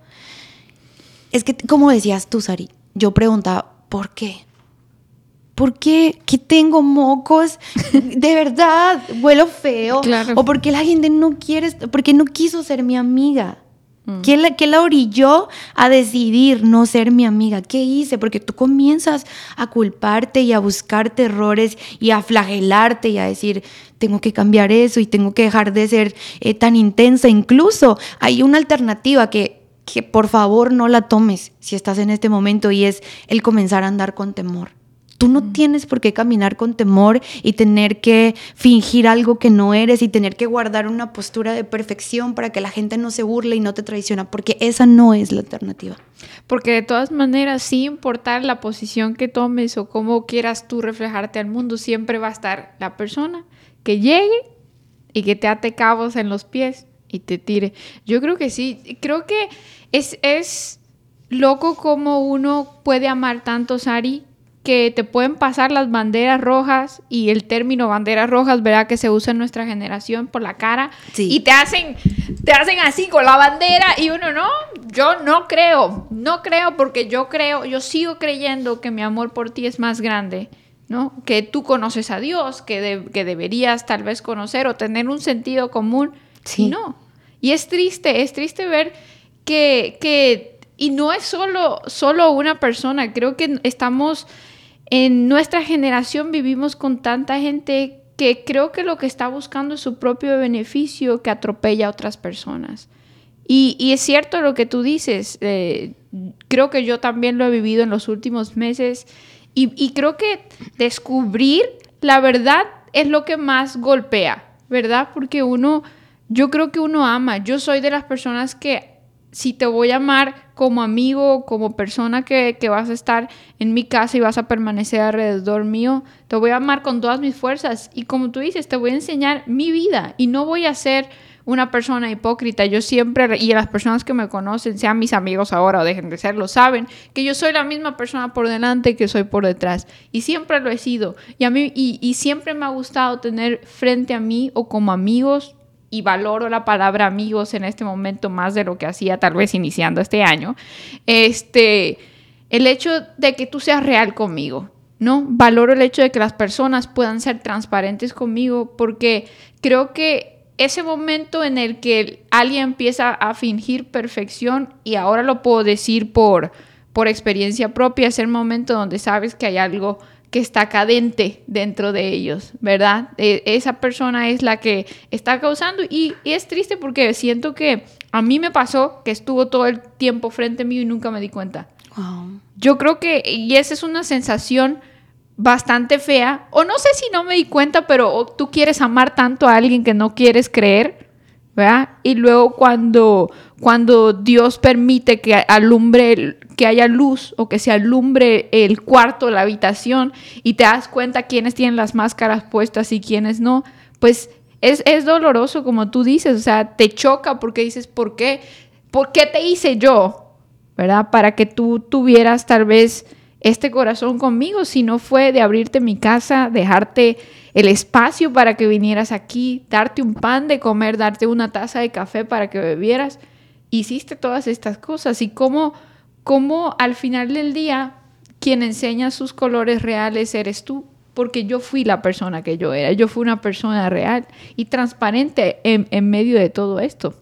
Es que, como decías tú, Sari, yo preguntaba, ¿por qué? ¿Por qué? ¿Que tengo mocos? De verdad, vuelo feo. O porque la gente no quiere, porque no quiso ser mi amiga. Mm. ¿Qué, la, la orilló a decidir no ser mi amiga? ¿Qué hice? Porque tú comienzas a culparte y a buscar terrores y a flagelarte y a decir, tengo que cambiar eso y tengo que dejar de ser eh, tan intensa. Incluso hay una alternativa que que por favor no la tomes si estás en este momento y es el comenzar a andar con temor. Tú no mm. tienes por qué caminar con temor y tener que fingir algo que no eres y tener que guardar una postura de perfección para que la gente no se burle y no te traiciona, porque esa no es la alternativa. Porque de todas maneras, sin importar la posición que tomes o cómo quieras tú reflejarte al mundo, siempre va a estar la persona que llegue y que te ate cabos en los pies y te tire. Yo creo que sí, creo que es, es loco como uno puede amar tanto, Sari, que te pueden pasar las banderas rojas y el término banderas rojas, ¿verdad? Que se usa en nuestra generación por la cara. Y te hacen, te hacen así con la bandera y uno no, yo no creo, no creo porque yo creo, yo sigo creyendo que mi amor por ti es más grande. ¿no? Que tú conoces a Dios, que, que deberías tal vez conocer o tener un sentido común. Sí. no. Y es triste, es triste ver que, y no es solo, solo una persona, creo que estamos, en nuestra generación vivimos con tanta gente que creo que lo que está buscando es su propio beneficio que atropella a otras personas. Y, es cierto lo que tú dices, eh, creo que yo también lo he vivido en los últimos meses y, y creo que descubrir la verdad es lo que más golpea, ¿verdad? Porque uno, yo creo que uno ama, yo soy de las personas que si te voy a amar como amigo, como persona que, vas a estar en mi casa y vas a permanecer alrededor mío, te voy a amar con todas mis fuerzas. Y como tú dices, te voy a enseñar mi vida y no voy a ser una persona hipócrita. Yo siempre, y las personas que me conocen, sean mis amigos ahora o dejen de serlo, saben que yo soy la misma persona por delante que soy por detrás. Y siempre lo he sido. Y, a mí, y, y siempre me ha gustado tener frente a mí o como amigos y valoro la palabra amigos en este momento más de lo que hacía tal vez iniciando este año, este, el hecho de que tú seas real conmigo, ¿no? Valoro el hecho de que las personas puedan ser transparentes conmigo porque creo que ese momento en el que alguien empieza a fingir perfección, y ahora lo puedo decir por, por experiencia propia, es el momento donde sabes que hay algo que está cadente dentro de ellos, ¿verdad? E, esa persona es la que está causando y, es triste porque siento que a mí me pasó que estuvo todo el tiempo frente a mí y nunca me di cuenta. Yo creo que, y esa es una sensación bastante fea, o no sé si no me di cuenta, pero tú quieres amar tanto a alguien que no quieres creer, ¿verdad? Y luego cuando, cuando Dios permite que alumbre, que haya luz o que se alumbre el cuarto, la habitación, y te das cuenta quiénes tienen las máscaras puestas y quiénes no, pues es, es doloroso, como tú dices, o sea, te choca porque dices, ¿por qué? ¿Por qué te hice yo? ¿Verdad? Para que tú tuvieras tal vez este corazón conmigo, si no fue de abrirte mi casa, dejarte el espacio para que vinieras aquí, darte un pan de comer, darte una taza de café para que bebieras. Hiciste todas estas cosas y cómo, cómo al final del día quien enseña sus colores reales eres tú, porque yo fui la persona que yo era, yo fui una persona real y transparente en, en medio de todo esto.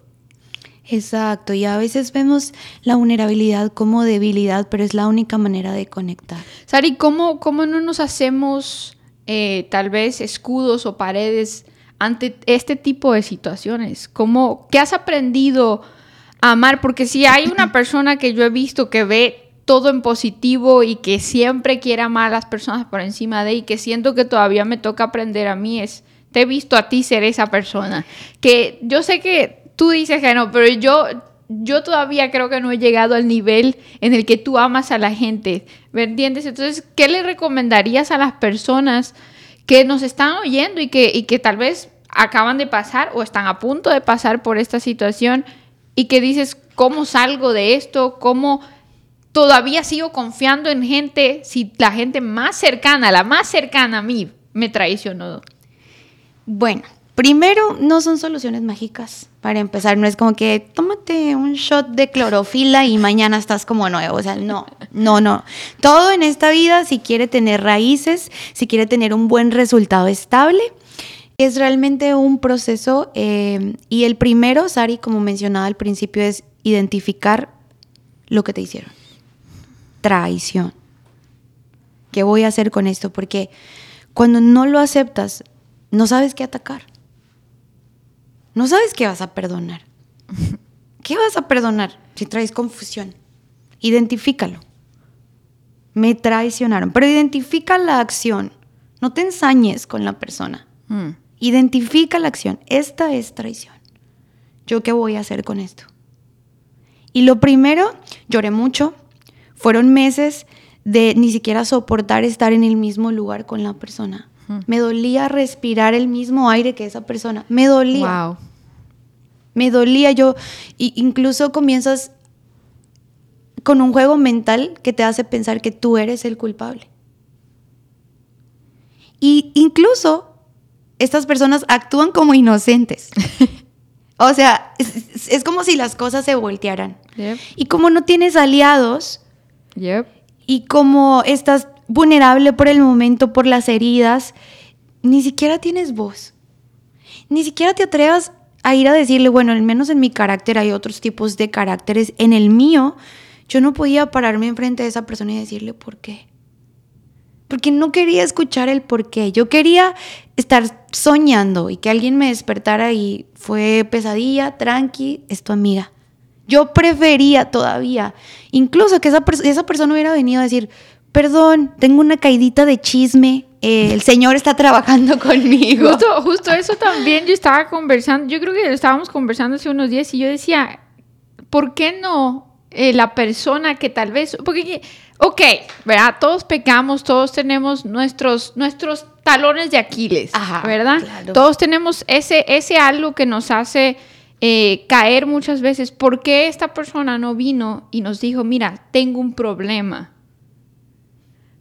Exacto, y a veces vemos la vulnerabilidad como debilidad, pero es la única manera de conectar. Sari, ¿cómo, cómo no nos hacemos eh, tal vez escudos o paredes ante este tipo de situaciones? ¿Cómo, ¿Qué has aprendido amar? Porque si hay una persona que yo he visto que ve todo en positivo y que siempre quiere amar a las personas por encima de y que siento que todavía me toca aprender a mí es, te he visto a ti ser esa persona. Que yo sé que tú dices que no, pero yo, yo todavía creo que no he llegado al nivel en el que tú amas a la gente, ¿me entiendes? Entonces, ¿qué le recomendarías a las personas que nos están oyendo y que, y que tal vez acaban de pasar o están a punto de pasar por esta situación y que dices, ¿cómo salgo de esto? ¿Cómo todavía sigo confiando en gente si la gente más cercana, la más cercana a mí, me traicionó? Bueno, Primero, no son soluciones mágicas. Para empezar, no es como que tómate un shot de clorofila y mañana estás como nuevo. O sea, no, no, no. Todo en esta vida, si quiere tener raíces, si quiere tener un buen resultado estable, es realmente un proceso. Eh, y el primero, Sari, como mencionaba al principio, es identificar lo que te hicieron. Traición. ¿Qué voy a hacer con esto? Porque cuando no lo aceptas, no sabes qué atacar no sabes qué vas a perdonar. ¿Qué vas a perdonar si traes confusión? Identifícalo. Me traicionaron, pero identifica la acción. No te ensañes con la persona. Mm. Identifica la acción. Esta es traición. ¿Yo qué voy a hacer con esto? Y lo primero, lloré mucho. Fueron meses de ni siquiera soportar estar en el mismo lugar con la persona. Me dolía respirar el mismo aire que esa persona. Me dolía. Wow. Me dolía yo. incluso comienzas con un juego mental que te hace pensar que tú eres el culpable. Y incluso estas personas actúan como inocentes. o sea, es, como si las cosas se voltearan. Y como no tienes aliados, y como estás vulnerable por el momento, por las heridas, ni siquiera tienes voz. Ni siquiera te atrevas a ir a decirle, bueno, al menos en mi carácter hay otros tipos de caracteres. En el mío, yo no podía pararme enfrente de esa persona y decirle por qué. Porque no quería escuchar el por qué. Yo quería estar soñando y que alguien me despertara y fue pesadilla, tranqui, es tu amiga. Yo prefería todavía, incluso que esa, esa persona hubiera venido a decir, perdón, tengo una caidita de chisme, eh, el Señor está trabajando conmigo. Justo, eso también yo estaba conversando, yo creo que estábamos conversando hace unos días y yo decía, ¿por qué no eh, la persona que tal vez, porque, ok, ¿verdad? Todos pecamos, todos tenemos nuestros, nuestros talones de Aquiles, ¿verdad? Todos tenemos ese, ese algo que nos hace... Eh, caer muchas veces, ¿por qué esta persona no vino y nos dijo, mira, tengo un problema?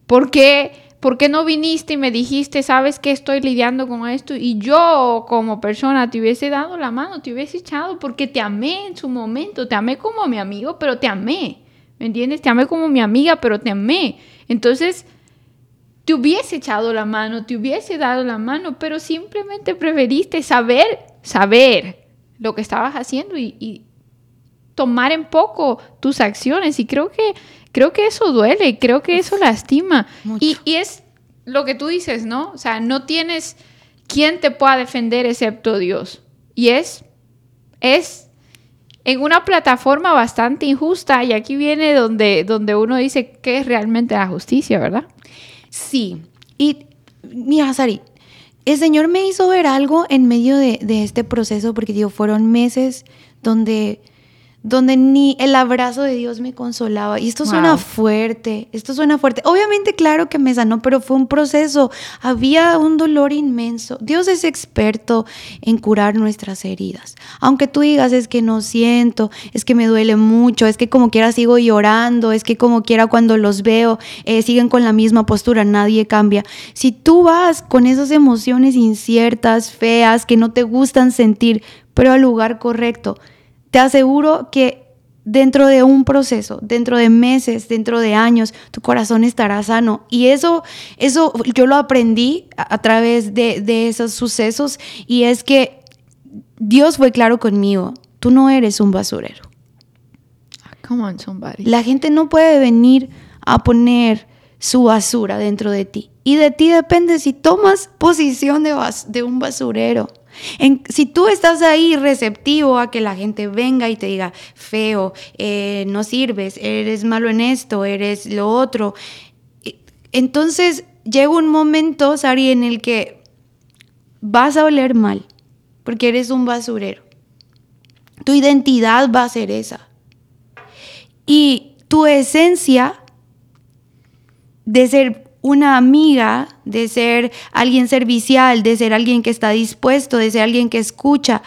¿Por qué, ¿Por qué no viniste y me dijiste, sabes que estoy lidiando con esto? Y yo como persona te hubiese dado la mano, te hubiese echado, porque te amé en su momento, te amé como mi amigo, pero te amé. ¿Me entiendes? Te amé como mi amiga, pero te amé. Entonces, te hubiese echado la mano, te hubiese dado la mano, pero simplemente preferiste saber, saber lo que estabas haciendo y, y tomar en poco tus acciones. Y creo que creo que eso duele, creo que eso lastima. Y, es lo que tú dices, ¿no? O sea, no tienes quien te pueda defender excepto Dios. Y es, es en una plataforma bastante injusta y aquí viene donde, donde uno dice qué es realmente la justicia, ¿verdad? Sí. Y mira, Sari, el Señor me hizo ver algo en medio de, de este proceso porque digo, fueron meses donde donde ni el abrazo de Dios me consolaba. Y esto suena fuerte, esto suena fuerte. Obviamente, claro que me sanó, pero fue un proceso. Había un dolor inmenso. Dios es experto en curar nuestras heridas. Aunque tú digas, es que no siento, es que me duele mucho, es que como quiera sigo llorando, es que como quiera cuando los veo eh, siguen con la misma postura, nadie cambia. Si tú vas con esas emociones inciertas, feas, que no te gustan sentir, pero al lugar correcto, te aseguro que dentro de un proceso, dentro de meses, dentro de años, tu corazón estará sano. Y eso, eso yo lo aprendí a, través de, de esos sucesos y es que Dios fue claro conmigo. tú no eres un basurero. Ah, Come on, somebody. La gente no puede venir a poner su basura dentro de ti. Y de ti depende si tomas posición de, bas- de un basurero. Si tú estás ahí receptivo a que la gente venga y te diga, feo, eh, no sirves, eres malo en esto, eres lo otro. e- Entonces llega un momento, Sari, en el que vas a oler mal, porque eres un basurero. Tu identidad va a ser esa. Y tu esencia de ser una amiga, de ser alguien servicial, de ser alguien que está dispuesto, de ser alguien que escucha,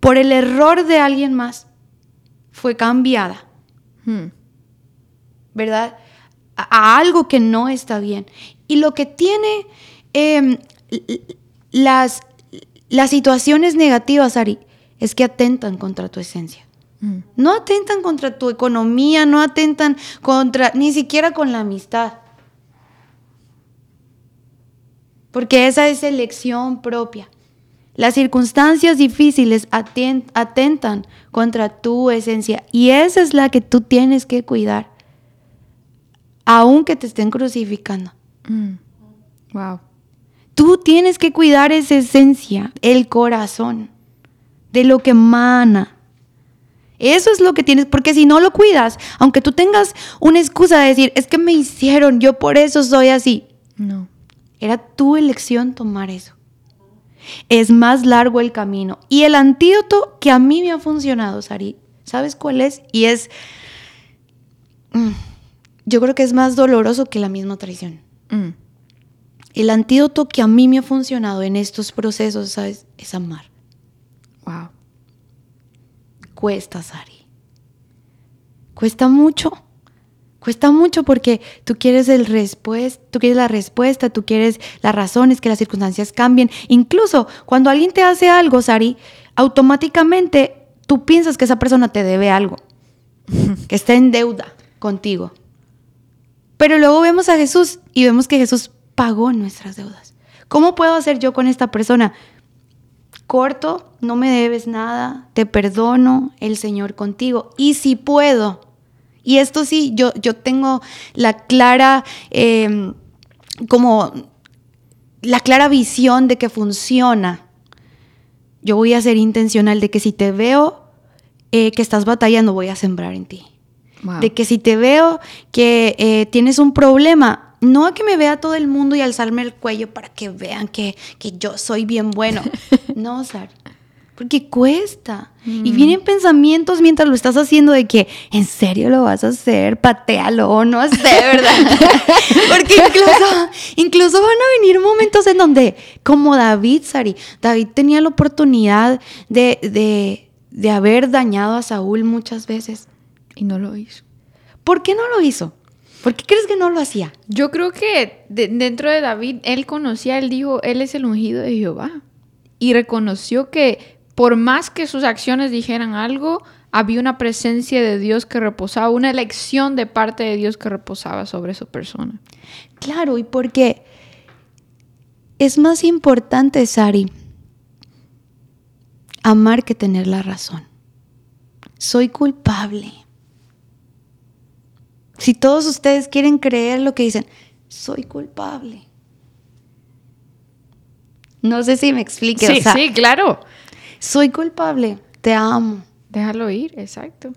por el error de alguien más, fue cambiada, Hmm. ¿verdad? A, a algo que no está bien. Y lo que tiene em, las, las situaciones negativas, Ari, es que atentan contra tu esencia. Mm. No atentan contra tu economía, no atentan contra, ni siquiera con la amistad. Porque esa es elección propia. Las circunstancias difíciles aten- atentan contra tu esencia y esa es la que tú tienes que cuidar, aunque te estén crucificando. Mm. Wow. Tú tienes que cuidar esa esencia, el corazón, de lo que emana. Eso es lo que tienes, porque si no lo cuidas, aunque tú tengas una excusa de decir, es que me hicieron, yo por eso soy así, No. Era tu elección tomar eso. Es más largo el camino. Y el antídoto que a mí me ha funcionado, Sari, ¿sabes cuál es? Y es, mm, yo creo que es más doloroso que la misma traición. Mm. El antídoto que a mí me ha funcionado en estos procesos, ¿sabes? Es amar. Wow. Cuesta, Sari. Cuesta mucho. Cuesta mucho porque tú quieres el tú quieres la respuesta, tú quieres las razones, que las circunstancias cambien. Incluso cuando alguien te hace algo, Sari, automáticamente tú piensas que esa persona te debe algo, que está en deuda contigo. Pero luego vemos a Jesús y vemos que Jesús pagó nuestras deudas. ¿Cómo puedo hacer yo con esta persona? Corto, no me debes nada, te perdono, el Señor contigo. Y si puedo, y esto sí, yo, yo tengo la clara, eh, como la clara visión de que funciona. Yo voy a ser intencional de que si te veo eh, que estás batallando, voy a sembrar en ti. Wow. De que si te veo que eh, tienes un problema, no a que me vea todo el mundo y alzarme el cuello para que vean que, que yo soy bien bueno. no, Sar. Porque cuesta. Y vienen pensamientos mientras lo estás haciendo de que, ¿en serio lo vas a hacer? Patealo o no sé, ¿verdad? Porque incluso, incluso van a venir momentos en donde, como David, Sari, David tenía la oportunidad de, de, de haber dañado a Saúl muchas veces. Y no lo hizo. ¿Por qué no lo hizo? ¿Por qué crees que no lo hacía? Yo creo que de- dentro de David, él conocía, él dijo, él es el ungido de Jehová. Y reconoció que por más que sus acciones dijeran algo, había una presencia de Dios que reposaba, una elección de parte de Dios que reposaba sobre su persona. Claro, y porque es más importante, Sari, amar que tener la razón. Soy culpable. Si todos ustedes quieren creer lo que dicen, soy culpable. No sé si me explique. Sí, o sea, sí, claro. Soy culpable, te amo. Déjalo ir, exacto.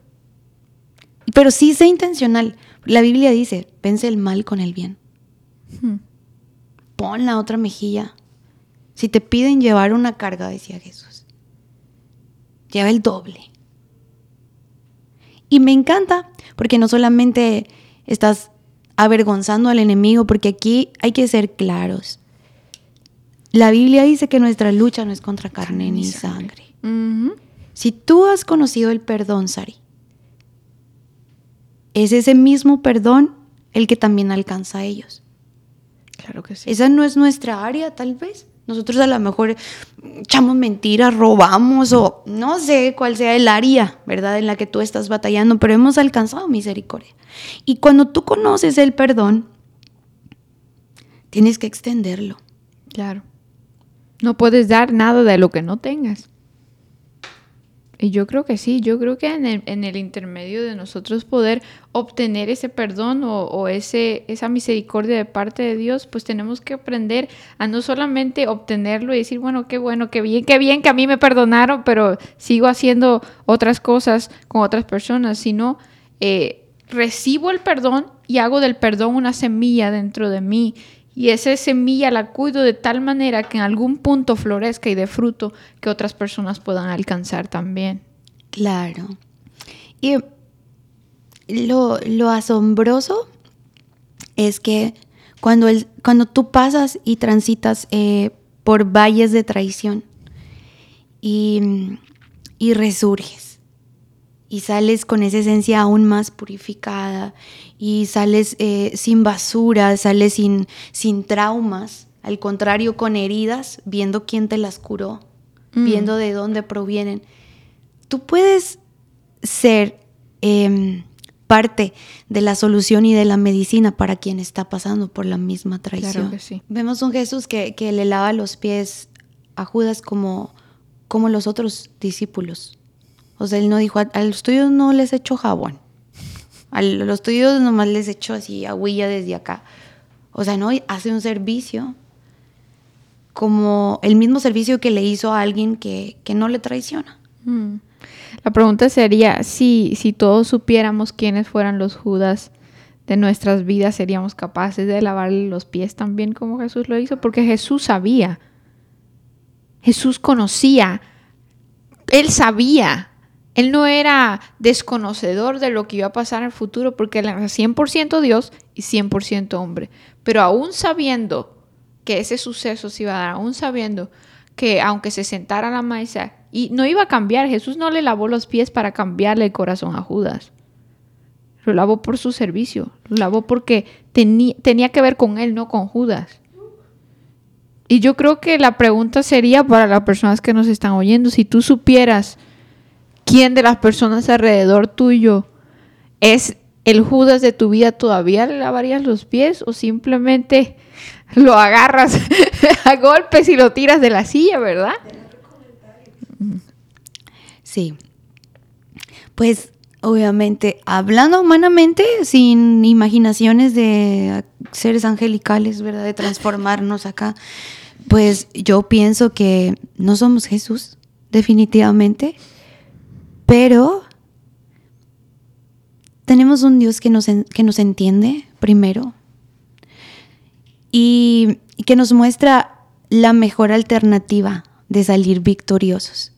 Pero sí sé intencional. La Biblia dice, vence el mal con el bien. Hmm. Pon la otra mejilla. Si te piden llevar una carga, decía Jesús, lleva el doble. Y me encanta porque no solamente estás avergonzando al enemigo, porque aquí hay que ser claros. La Biblia dice que nuestra lucha no es contra carne ni sangre. Si tú has conocido el perdón, Sari, es ese mismo perdón el que también alcanza a ellos. Claro que sí. Esa no es nuestra área, tal vez. Nosotros a lo mejor echamos mentiras, robamos o no sé cuál sea el área, ¿verdad? En la que tú estás batallando, pero hemos alcanzado misericordia. Y cuando tú conoces el perdón, tienes que extenderlo. Claro. No puedes dar nada de lo que no tengas. Y yo creo que sí, yo creo que en el, intermedio de nosotros poder obtener ese perdón o, esa misericordia de parte de Dios, pues tenemos que aprender a no solamente obtenerlo y decir, bueno, qué bueno, qué bien, qué bien que a mí me perdonaron, pero sigo haciendo otras cosas con otras personas, sino eh, recibo el perdón y hago del perdón una semilla dentro de mí y esa semilla la cuido de tal manera que en algún punto florezca y dé fruto que otras personas puedan alcanzar también. Claro. Y lo, lo asombroso es que cuando, el, cuando tú pasas y transitas eh, por valles de traición y, y resurges y sales con esa esencia aún más purificada y sales eh, sin basura, sales sin, sin traumas, al contrario, con heridas, viendo quién te las curó, mm. viendo de dónde provienen. Tú puedes ser eh, parte de la solución y de la medicina para quien está pasando por la misma traición. Claro que sí. Vemos un Jesús que, que, le lava los pies a Judas como, como los otros discípulos o sea, él no dijo, a, los tuyos no les echo jabón. A los tuyos nomás les echo así agüilla desde acá. O sea, no, hace un servicio como el mismo servicio que le hizo a alguien que, que no le traiciona. Mm. La pregunta sería, si, si todos supiéramos quiénes fueran los Judas de nuestras vidas, ¿seríamos capaces de lavarle los pies también como Jesús lo hizo? Porque Jesús sabía, Jesús conocía, él sabía él no era desconocedor de lo que iba a pasar en el futuro porque él era 100% Dios y 100% hombre. Pero aún sabiendo que ese suceso se iba a dar, aún sabiendo que aunque se sentara la mesa y no iba a cambiar, Jesús no le lavó los pies para cambiarle el corazón a Judas. Lo lavó por su servicio, lo lavó porque tenía que ver con él, no con Judas. Y yo creo que la pregunta sería para las personas que nos están oyendo, si tú supieras quién de las personas alrededor tuyo es el Judas de tu vida, ¿todavía le lavarías los pies o simplemente lo agarras a golpes y lo tiras de la silla, verdad? Sí. Pues obviamente, hablando humanamente, sin imaginaciones de seres angelicales, ¿verdad? De transformarnos acá, pues yo pienso que no somos Jesús, definitivamente pero tenemos un Dios que nos, que nos entiende primero y, que nos muestra la mejor alternativa de salir victoriosos,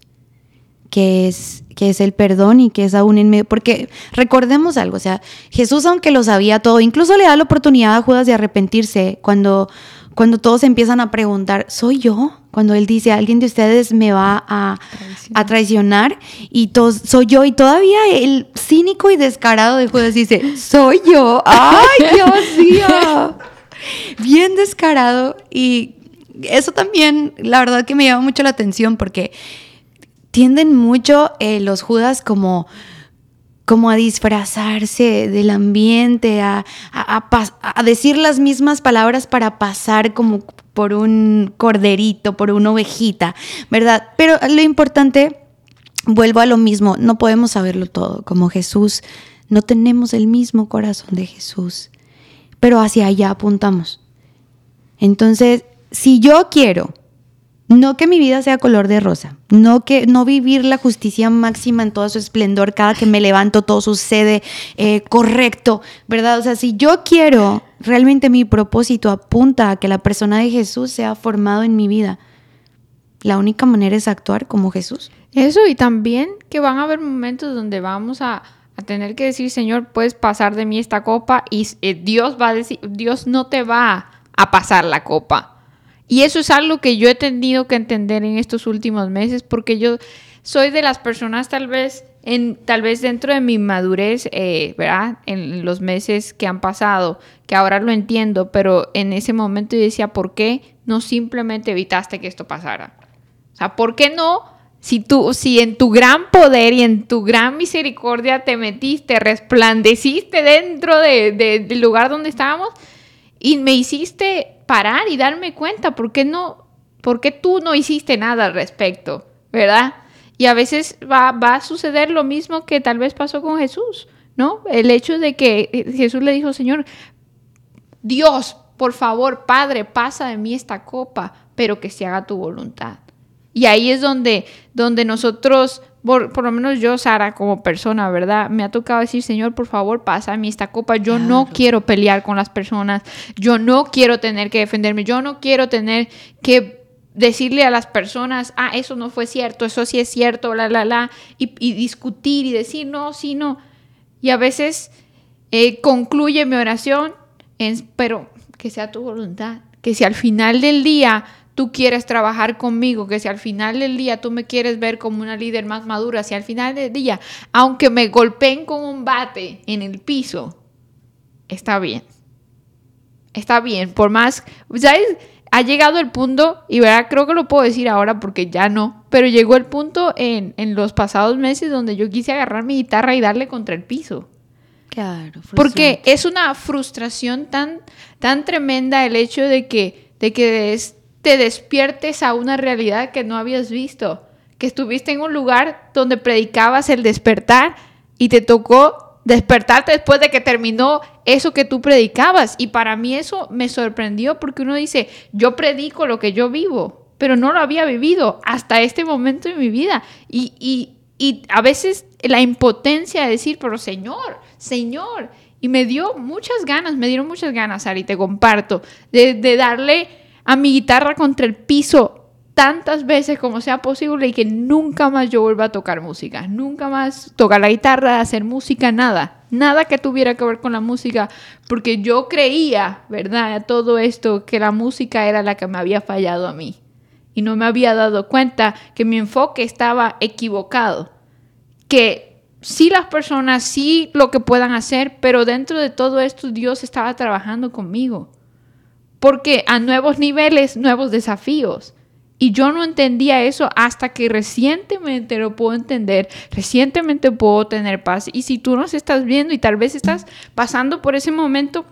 que es, que es el perdón y que es aún en medio, porque recordemos algo, o sea, Jesús aunque lo sabía todo, incluso le da la oportunidad a Judas de arrepentirse cuando, cuando todos empiezan a preguntar, ¿soy yo? Cuando él dice, alguien de ustedes me va a traicionar, a traicionar y todos, soy yo. Y todavía el cínico y descarado de Judas dice, soy yo. ¡Ay, Dios mío! Bien descarado. Y eso también, la verdad que me llama mucho la atención porque tienden mucho eh, los Judas como como a disfrazarse del ambiente, a, a, decir las mismas palabras para pasar como por un corderito, por una ovejita, ¿verdad? Pero lo importante, vuelvo a lo mismo, no podemos saberlo todo, como Jesús, no tenemos el mismo corazón de Jesús, pero hacia allá apuntamos. Entonces, si yo quiero no que mi vida sea color de rosa, no que no vivir la justicia máxima en todo su esplendor, cada que me levanto todo sucede eh, correcto, ¿verdad? O sea, si yo quiero, realmente mi propósito apunta a que la persona de Jesús sea formado en mi vida. La única manera es actuar como Jesús. Eso, y también que van a haber momentos donde vamos a, tener que decir, Señor, puedes pasar de mí esta copa y eh, Dios va a decir, Dios no te va a pasar la copa y eso es algo que yo he tenido que entender en estos últimos meses porque yo soy de las personas tal vez en tal vez dentro de mi madurez, eh, ¿verdad? En los meses que han pasado, que ahora lo entiendo, pero en ese momento yo decía, ¿por qué no simplemente evitaste que esto pasara? O sea, ¿por qué no? Si tú, si en tu gran poder y en tu gran misericordia te metiste, resplandeciste dentro de, del lugar donde estábamos y me hiciste parar y darme cuenta, ¿por qué no? ¿Por qué tú no hiciste nada al respecto? ¿Verdad? Y a veces va, va a suceder lo mismo que tal vez pasó con Jesús, ¿no? El hecho de que eh, Jesús le dijo, Señor, Dios, por favor, Padre, pasa de mí esta copa, pero que se haga tu voluntad. Y ahí es donde, donde nosotros, por, lo menos yo, Sara, como persona, ¿verdad? Me ha tocado decir, Señor, por favor, pasa a mí esta copa. Yo no quiero pelear con las personas. Yo no quiero tener que defenderme. Yo no quiero tener que decirle a las personas, ah, eso no fue cierto, eso sí es cierto, la, la, la, y, discutir y decir, no, sí, no. Y a veces eh, concluye mi oración, en, pero que sea tu voluntad, que si al final del día tú quieres trabajar conmigo, que si al final del día tú me quieres ver como una líder más madura, si al final del día, aunque me golpeen con un bate en el piso, está bien. Está bien, por más, ¿sabes? Ha llegado el punto, y verdad, creo que lo puedo decir ahora porque ya no, pero llegó el punto en, en los pasados meses donde yo quise agarrar mi guitarra y darle contra el piso. Claro. Porque es una frustración tan, tan tremenda el hecho de que, de que te despiertes a una realidad que no habías visto. Que estuviste en un lugar donde predicabas el despertar y te tocó despertarte después de que terminó eso que tú predicabas. Y para mí eso me sorprendió porque uno dice, yo predico lo que yo vivo, pero no lo había vivido hasta este momento de mi vida. Y, y, y a veces la impotencia de decir, pero Señor, Señor. Y me dio muchas ganas, me dieron muchas ganas, Ari, te comparto, de darle a mi guitarra contra el piso tantas veces como sea posible y que nunca más yo vuelva a tocar música, nunca más tocar la guitarra, hacer música, nada, nada que tuviera que ver con la música, porque yo creía, ¿verdad? Todo esto, que la música era la que me había fallado a mí y no me había dado cuenta que mi enfoque estaba equivocado, que sí las personas, sí lo que puedan hacer, pero dentro de todo esto Dios estaba trabajando conmigo. Porque a nuevos niveles, nuevos desafíos. Y yo no entendía eso hasta que recientemente lo puedo entender, recientemente puedo tener paz. Y si tú nos estás viendo y tal vez estás pasando por ese momento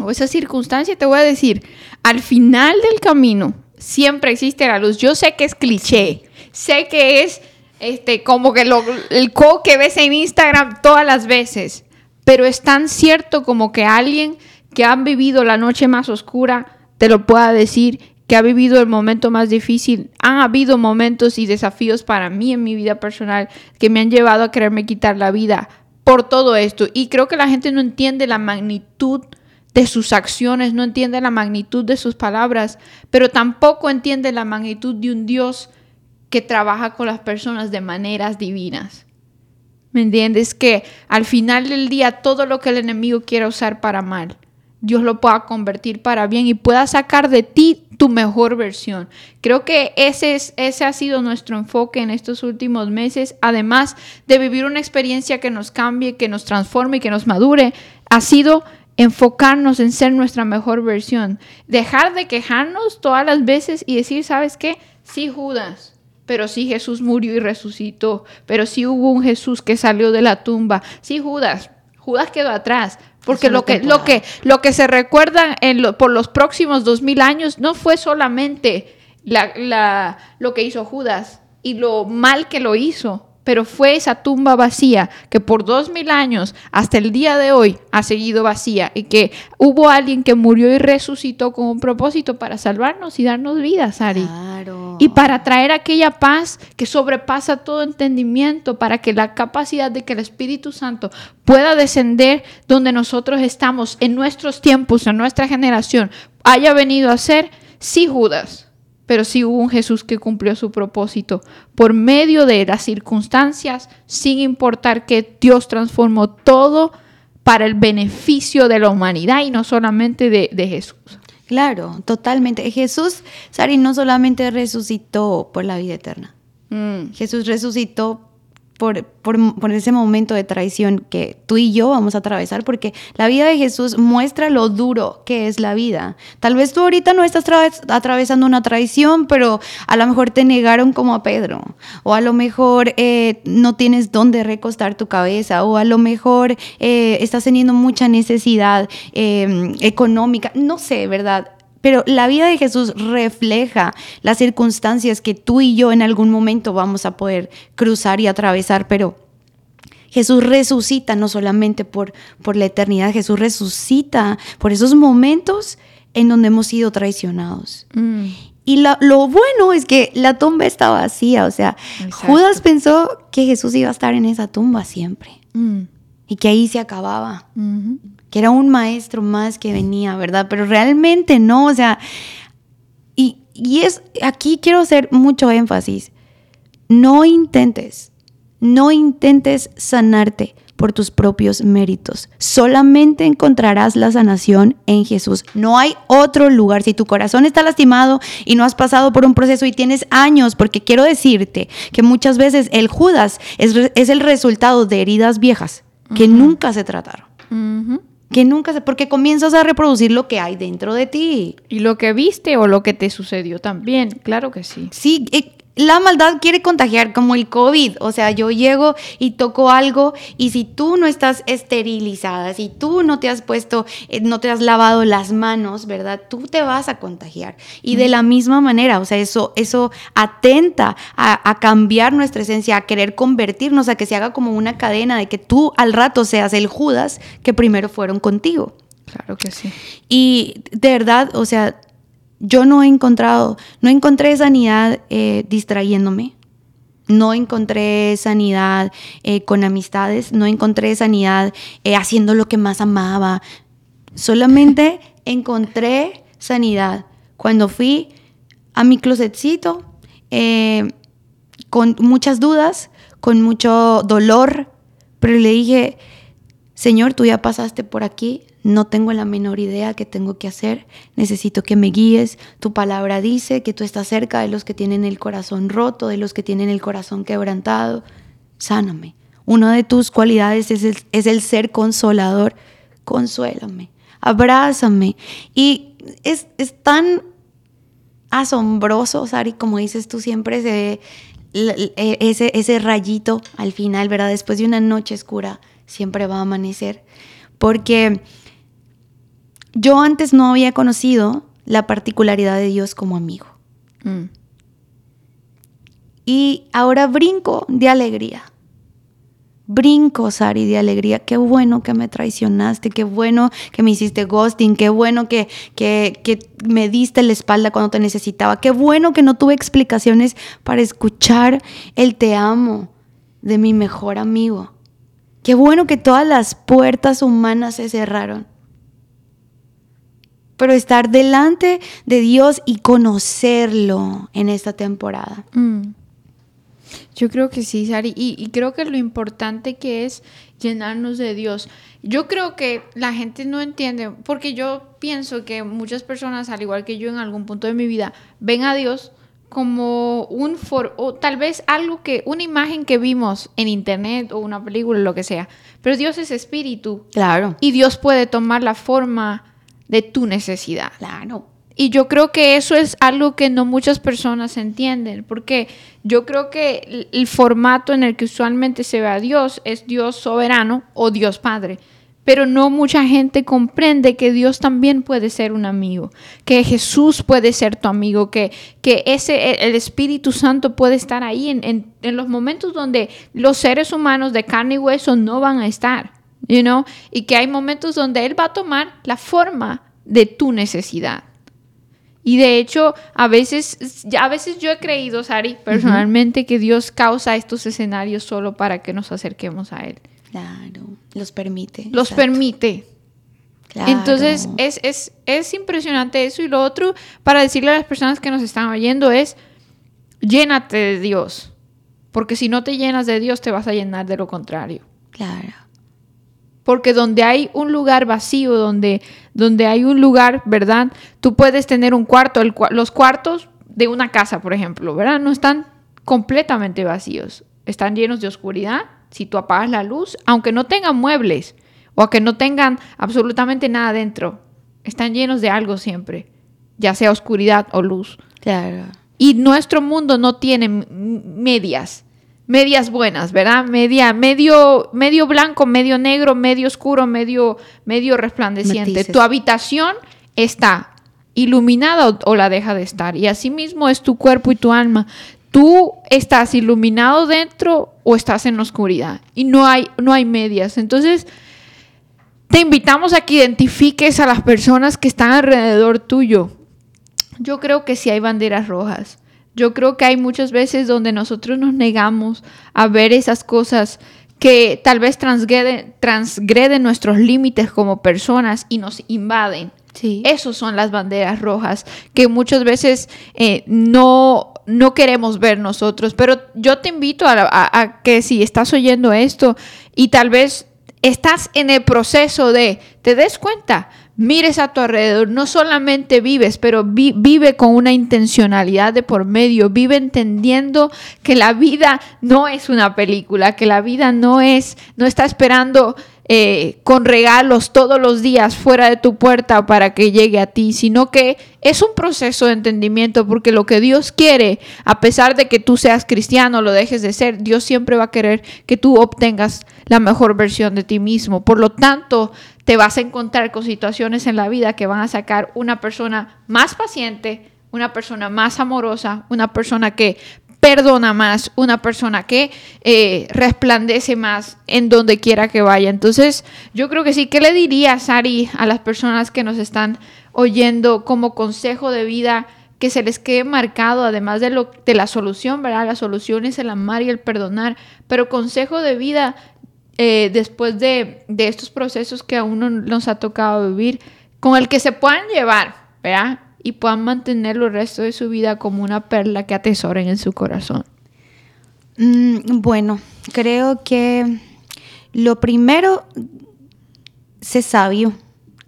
o esa circunstancia, te voy a decir, al final del camino siempre existe la luz. Yo sé que es cliché, sé que es este, como que lo, el co que ves en Instagram todas las veces. Pero es tan cierto como que alguien que ha vivido la noche más oscura te lo pueda decir, que ha vivido el momento más difícil. Han habido momentos y desafíos para mí en mi vida personal que me han llevado a quererme quitar la vida por todo esto. Y creo que la gente no entiende la magnitud de sus acciones, no entiende la magnitud de sus palabras, pero tampoco entiende la magnitud de un Dios que trabaja con las personas de maneras divinas. ¿Me entiendes? Que al final del día todo lo que el enemigo quiera usar para mal, Dios lo pueda convertir para bien y pueda sacar de ti tu mejor versión. Creo que ese, es, ese ha sido nuestro enfoque en estos últimos meses, además de vivir una experiencia que nos cambie, que nos transforme y que nos madure, ha sido enfocarnos en ser nuestra mejor versión, dejar de quejarnos todas las veces y decir, ¿sabes qué? Sí, Judas, pero sí Jesús murió y resucitó, pero sí hubo un Jesús que salió de la tumba, sí Judas, Judas quedó atrás, porque lo que, lo, que, lo que se recuerda en por los próximos dos mil años no fue solamente la, la, lo que hizo Judas y lo mal que lo hizo, pero fue esa tumba vacía que por dos mil años hasta el día de hoy ha seguido vacía y que hubo alguien que murió y resucitó con un propósito para salvarnos y darnos vida, Sari. Y para traer aquella paz que sobrepasa todo entendimiento, para que la capacidad de que el Espíritu Santo pueda descender donde nosotros estamos en nuestros tiempos, en nuestra generación, haya venido a ser, sí, Judas pero sí hubo un Jesús que cumplió su propósito por medio de las circunstancias, sin importar que Dios transformó todo para el beneficio de la humanidad y no solamente de, Jesús. Claro, totalmente. Jesús, Sari, no solamente resucitó por la vida eterna. Mm. Jesús resucitó por, por, ese momento de traición que tú y yo vamos a atravesar, porque la vida de Jesús muestra lo duro que es la vida. Tal vez tú ahorita no estás atravesando una traición, pero a lo mejor te negaron como a Pedro, o a lo mejor eh, no tienes dónde recostar tu cabeza, o a lo mejor eh, estás teniendo mucha necesidad em, económica, no sé, ¿verdad? Pero la vida de Jesús refleja las circunstancias que tú y yo en algún momento vamos a poder cruzar y atravesar, pero Jesús resucita no solamente por, por la eternidad, Jesús resucita por esos momentos en donde hemos sido traicionados. Mm. Y la- lo bueno es que la tumba está vacía, o sea, Exacto. Judas pensó que Jesús iba a estar en esa tumba siempre Mm. y que ahí se acababa Ujú. Que era un maestro más que venía, ¿verdad? Pero realmente no, o sea, y, y es, aquí quiero hacer mucho énfasis, no intentes, no intentes sanarte por tus propios méritos, solamente encontrarás la sanación en Jesús, no hay otro lugar, si tu corazón está lastimado y no has pasado por un proceso y tienes años, porque quiero decirte que muchas veces el Judas es, es el resultado de heridas viejas que nunca se trataron. Que nunca se, porque comienzas a reproducir lo que hay dentro de ti. Y lo que viste o lo que te sucedió también, claro que sí. Sí, eh, la maldad quiere contagiar como el COVID, o sea, yo llego y toco algo y si tú no estás esterilizada, si tú no te has puesto, eh, no te has lavado las manos, ¿verdad? Tú te vas a contagiar. Y de la misma manera, o sea, eso, eso atenta a, a cambiar nuestra esencia, a querer convertirnos, a que se haga como una cadena de que tú al rato seas el Judas que primero fueron contigo. Claro que sí. Y de verdad, o sea, yo no he encontrado, no encontré sanidad eh, distrayéndome. No encontré sanidad eh, con amistades, no encontré sanidad eh, haciendo lo que más amaba. Solamente encontré sanidad cuando fui a mi closetcito con muchas dudas, con mucho dolor, pero le dije, Señor, tú ya pasaste por aquí, no tengo la menor idea qué tengo que hacer, necesito que me guíes. Tu palabra dice que tú estás cerca de los que tienen el corazón roto, de los que tienen el corazón quebrantado. Sáname. Una de tus cualidades es el, ser consolador. Consuélame, abrázame. Y es, tan asombroso, Sari, como dices tú, siempre se ve e- ese, ese rayito al final, ¿verdad? Después de una noche oscura, siempre va a amanecer. Porque yo antes no había conocido la particularidad de Dios como amigo. Mm. Y ahora brinco de alegría. Brinco, Sari, de alegría. Qué bueno que me traicionaste, qué bueno que me hiciste ghosting, qué bueno que, que, que me diste la espalda cuando te necesitaba, qué bueno que no tuve explicaciones para escuchar el te amo de mi mejor amigo. Qué bueno que todas las puertas humanas se cerraron. Pero estar delante de Dios y conocerlo en esta temporada. Mm. Yo creo que sí, Sari, y, y creo que lo importante que es llenarnos de Dios. Yo creo que la gente no entiende, porque yo pienso que muchas personas, al igual que yo en algún punto de mi vida, ven a Dios como un for o tal vez algo que una imagen que vimos en internet o una película lo que sea, pero Dios es espíritu Claro. y Dios puede tomar la forma de tu necesidad. Claro. Y yo creo que eso es algo que no muchas personas entienden, porque yo creo que el, formato en el que usualmente se ve a Dios es Dios soberano o Dios Padre, pero no mucha gente comprende que Dios también puede ser un amigo, que Jesús puede ser tu amigo, que, que ese, el Espíritu Santo puede estar ahí en, en- en los momentos donde los seres humanos de carne y hueso no van a estar, you know? y que hay momentos donde Él va a tomar la forma de tu necesidad. Y de hecho, a veces, ya a veces yo he creído, Sari, personalmente, que Dios causa estos escenarios solo para que nos acerquemos a Él. Claro. Los permite. Los Exacto. permite. Claro. Entonces, es, es, es impresionante eso. Y lo otro, para decirle a las personas que nos están oyendo, es llénate de Dios. Porque si no te llenas de Dios, te vas a llenar de lo contrario. Claro. Porque donde hay un lugar vacío, donde, donde hay un lugar, ¿verdad? Tú puedes tener un cuarto, el los cuartos de una casa, por ejemplo, ¿verdad? No están completamente vacíos, están llenos de oscuridad. Si tú apagas la luz, aunque no tengan muebles o que no tengan absolutamente nada dentro, están llenos de algo siempre, ya sea oscuridad o luz. Claro. Y nuestro mundo no tiene medias, medias buenas, ¿verdad? Media, medio, medio blanco, medio negro, medio oscuro, medio, medio resplandeciente. Matices. Tu habitación está iluminada o, la deja de estar. Y así mismo es tu cuerpo y tu alma. Tú estás iluminado dentro o estás en la oscuridad. Y no hay, no hay medias. Entonces, te invitamos a que identifiques a las personas que están alrededor tuyo. Yo creo que sí hay banderas rojas. Yo creo que hay muchas veces donde nosotros nos negamos a ver esas cosas que tal vez transgreden, nuestros límites como personas y nos invaden. Sí. Esas son las banderas rojas que muchas veces eh, no, no queremos ver nosotros. Pero yo te invito a, que si estás oyendo esto y tal vez estás en el proceso de, te des cuenta, mires a tu alrededor, no solamente vives, pero vive con una intencionalidad de por medio, vive entendiendo que la vida no es una película, que la vida no es, no está esperando eh, con regalos todos los días fuera de tu puerta para que llegue a ti, sino que es un proceso de entendimiento porque lo que Dios quiere, a pesar de que tú seas cristiano, lo dejes de ser, Dios siempre va a querer que tú obtengas la mejor versión de ti mismo. Por lo tanto, te vas a encontrar con situaciones en la vida que van a sacar una persona más paciente, una persona más amorosa, una persona que perdona más, una persona que eh, resplandece más en donde quiera que vaya. Entonces, yo creo que sí, ¿qué le dirías, Ari, a las personas que nos están oyendo como consejo de vida? que se les quede marcado, además de, lo, de la solución, ¿verdad? La solución es el amar y el perdonar, pero consejo de vida eh, después de, de, estos procesos que a uno nos ha tocado vivir, con el que se puedan llevar, ¿verdad? Y puedan mantener el resto de su vida como una perla que atesoren en su corazón? Mm, bueno, creo que lo primero, sé sabio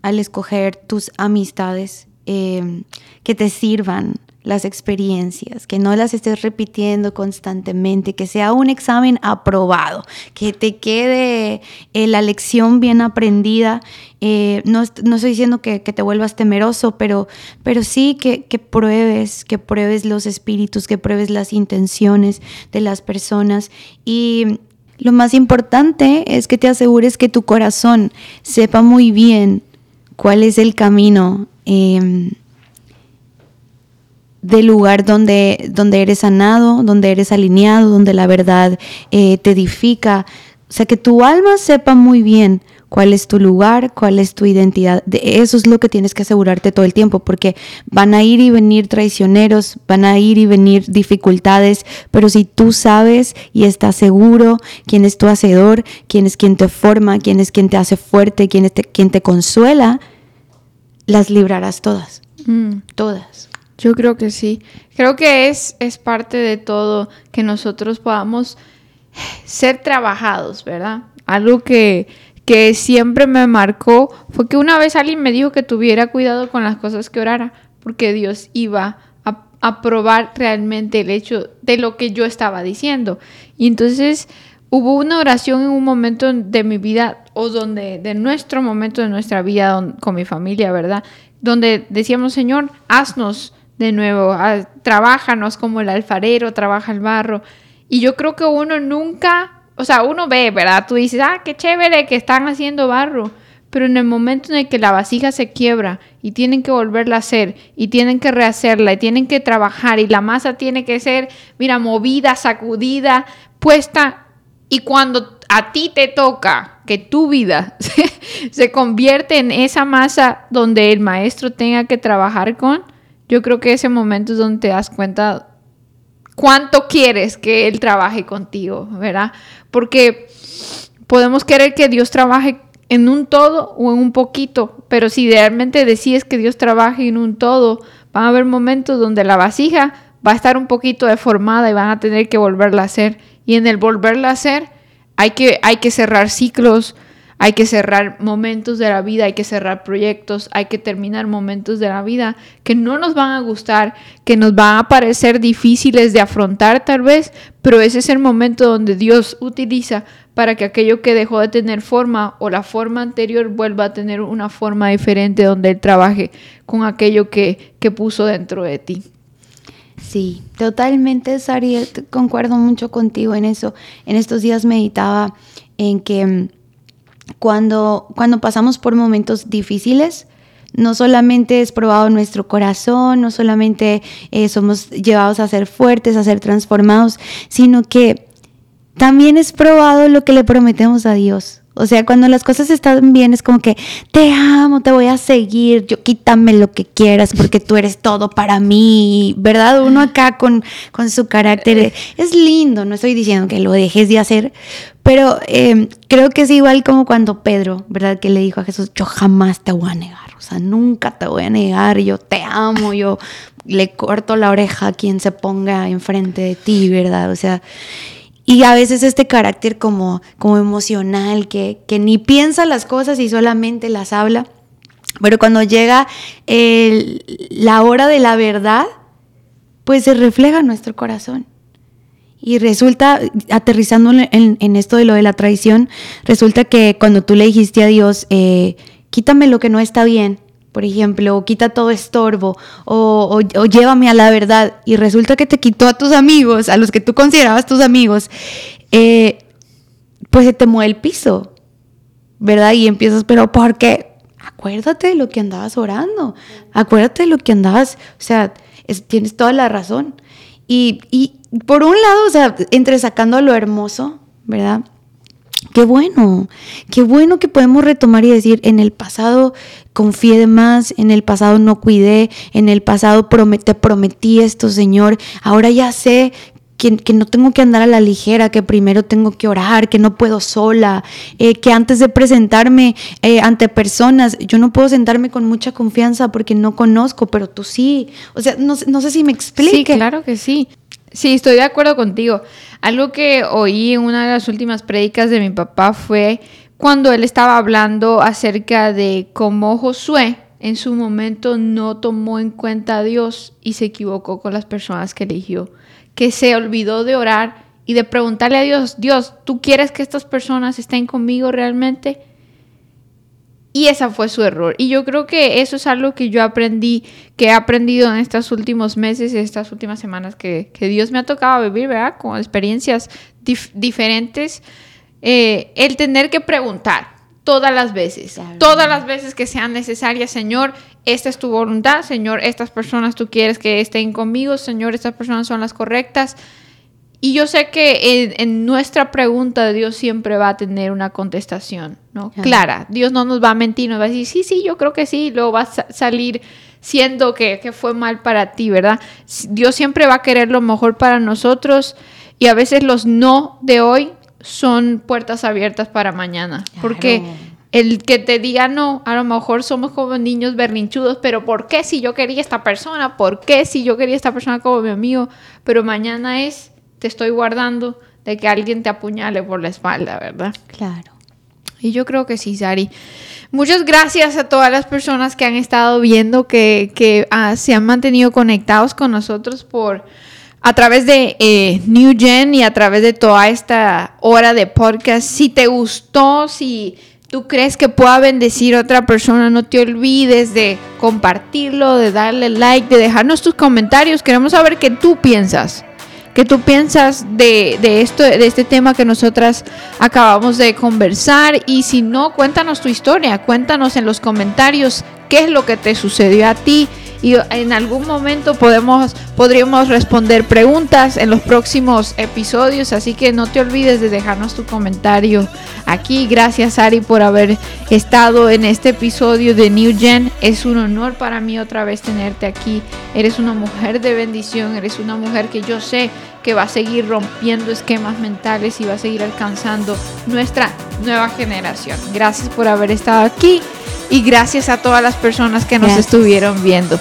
al escoger tus amistades eh, que te sirvan las experiencias, que no las estés repitiendo constantemente, que sea un examen aprobado, que te quede eh, la lección bien aprendida. Eh, no, estoy diciendo que, te vuelvas temeroso, pero, pero sí que, que, pruebes, que pruebes los espíritus, que pruebes las intenciones de las personas. Y lo más importante es que te asegures que tu corazón sepa muy bien cuál es el camino. Em, del lugar donde, donde eres sanado, donde eres alineado, donde la verdad eh, te edifica. O sea, que tu alma sepa muy bien cuál es tu lugar, cuál es tu identidad. De eso es lo que tienes que asegurarte todo el tiempo, porque van a ir y venir traicioneros, van a ir y venir dificultades, pero si tú sabes y estás seguro quién es tu hacedor, quién es quien te forma, quién es quien te hace fuerte, quién es quien te consuela, las librarás todas. Mm. Todas. Yo creo que sí. Creo que es, es parte de todo que nosotros podamos ser trabajados, ¿verdad? Algo que, que siempre me marcó fue que una vez alguien me dijo que tuviera cuidado con las cosas que orara, porque Dios iba a, a probar realmente el hecho de lo que yo estaba diciendo. Y entonces hubo una oración en un momento de mi vida, o donde, de nuestro momento de nuestra vida con mi familia, ¿verdad? Donde decíamos, Señor, haznos de nuevo, a, trabájanos como el alfarero trabaja el barro. Y yo creo que uno nunca, o sea, uno ve, ¿verdad? Tú dices, ah, qué chévere que están haciendo barro. Pero en el momento en el que la vasija se quiebra y tienen que volverla a hacer y tienen que rehacerla y tienen que trabajar y la masa tiene que ser, mira, movida, sacudida, puesta. Y cuando a ti te toca que tu vida se convierte en esa masa donde el maestro tenga que trabajar con, yo creo que ese momento es donde te das cuenta cuánto quieres que Él trabaje contigo, ¿verdad? Porque podemos querer que Dios trabaje en un todo o en un poquito, pero si realmente decides que Dios trabaje en un todo, van a haber momentos donde la vasija va a estar un poquito deformada y van a tener que volverla a hacer. Y en el volverla a hacer hay que, hay que cerrar ciclos, hay que cerrar momentos de la vida, hay que cerrar proyectos, hay que terminar momentos de la vida que no nos van a gustar, que nos van a parecer difíciles de afrontar tal vez, pero ese es el momento donde Dios utiliza para que aquello que dejó de tener forma o la forma anterior vuelva a tener una forma diferente donde Él trabaje con aquello que, que puso dentro de ti. Sí, totalmente, Sari, concuerdo mucho contigo en eso. En estos días meditaba en que cuando, cuando pasamos por momentos difíciles, no solamente es probado nuestro corazón, no solamente eh, somos llevados a ser fuertes, a ser transformados, sino que también es probado lo que le prometemos a Dios. O sea, cuando las cosas están bien es como que te amo, te voy a seguir, yo quítame lo que quieras porque tú eres todo para mí, ¿verdad? Uno acá con, con su carácter es lindo, no estoy diciendo que lo dejes de hacer, pero em, creo que es igual como cuando Pedro, ¿verdad? Que le dijo a Jesús, yo jamás te voy a negar, o sea, nunca te voy a negar, yo te amo, yo le corto la oreja a quien se ponga enfrente de ti, ¿verdad? O sea, y a veces este carácter como, como emocional, que, que ni piensa las cosas y solamente las habla. Pero cuando llega la hora de la verdad, pues se refleja en nuestro corazón. Y resulta, aterrizando en, esto de lo de la traición, resulta que cuando tú le dijiste a Dios, eh, quítame lo que no está bien, por ejemplo, o quita todo estorbo, o, llévame a la verdad, y resulta que te quitó a tus amigos, a los que tú considerabas tus amigos, eh, pues se te mueve el piso, ¿verdad? Y empiezas, pero ¿por qué? Acuérdate de lo que andabas orando, acuérdate de lo que andabas, o sea, tienes toda la razón. Y, y por un lado, o sea, entre sacando lo hermoso, ¿verdad? Qué bueno, qué bueno que podemos retomar y decir, en el pasado confié de más, en el pasado no cuidé, en el pasado te prometí esto, Señor, ahora ya sé que, que, no tengo que andar a la ligera, que primero tengo que orar, que no puedo sola, eh, que antes de presentarme eh, ante personas, yo no puedo sentarme con mucha confianza porque no conozco, pero tú sí. O sea, no, no sé si me explique. Sí, claro que sí. Sí, estoy de acuerdo contigo. Algo que oí en una de las últimas prédicas de mi papá fue cuando él estaba hablando acerca de cómo Josué en su momento no tomó en cuenta a Dios y se equivocó con las personas que eligió, que se olvidó de orar y de preguntarle a Dios, Dios, ¿tú quieres que estas personas estén conmigo realmente? Y ese fue su error. Y yo creo que eso es algo que yo aprendí, que he aprendido en estos últimos meses, estas últimas semanas que, Dios me ha tocado vivir, ¿verdad? Con experiencias diferentes. Eh, el tener que preguntar todas las veces, todas las veces que sean necesarias, Señor, esta es tu voluntad, Señor, estas personas tú quieres que estén conmigo, Señor, estas personas son las correctas. Y yo sé que en, nuestra pregunta Dios siempre va a tener una contestación, ¿no? Clara. Dios no nos va a mentir, nos va a decir, sí, sí, yo creo que sí, luego va a salir siendo que, que, fue mal para ti, ¿verdad? Dios siempre va a querer lo mejor para nosotros y a veces los no de hoy son puertas abiertas para mañana. Porque el que te diga no, a lo mejor somos como niños berrinchudos, pero ¿por qué si yo quería esta persona? ¿Por qué si yo quería esta persona como mi amigo? Pero mañana es te estoy guardando de que alguien te apuñale por la espalda, ¿verdad? Claro. Y yo creo que sí, Sari. Muchas gracias a todas las personas que han estado viendo, que, que ah, se han mantenido conectados con nosotros por a través de eh, New Gen y a través de toda esta hora de podcast. Si te gustó, si tú crees que pueda bendecir a otra persona, no te olvides de compartirlo, de darle like, de dejarnos tus comentarios. Queremos saber qué tú piensas qué tú piensas de, esto, de este tema que nosotras acabamos de conversar. Y si no, cuéntanos tu historia, cuéntanos en los comentarios qué es lo que te sucedió a ti y en algún momento podemos, podríamos responder preguntas en los próximos episodios, así que no te olvides de dejarnos tu comentario aquí. Gracias Ari por haber estado en este episodio de New Gen. Es un honor para mí otra vez tenerte aquí. Eres una mujer de bendición, eres una mujer que yo sé que va a seguir rompiendo esquemas mentales y va a seguir alcanzando nuestra nueva generación. Gracias por haber estado aquí y gracias a todas las personas que nos estuvieron viendo.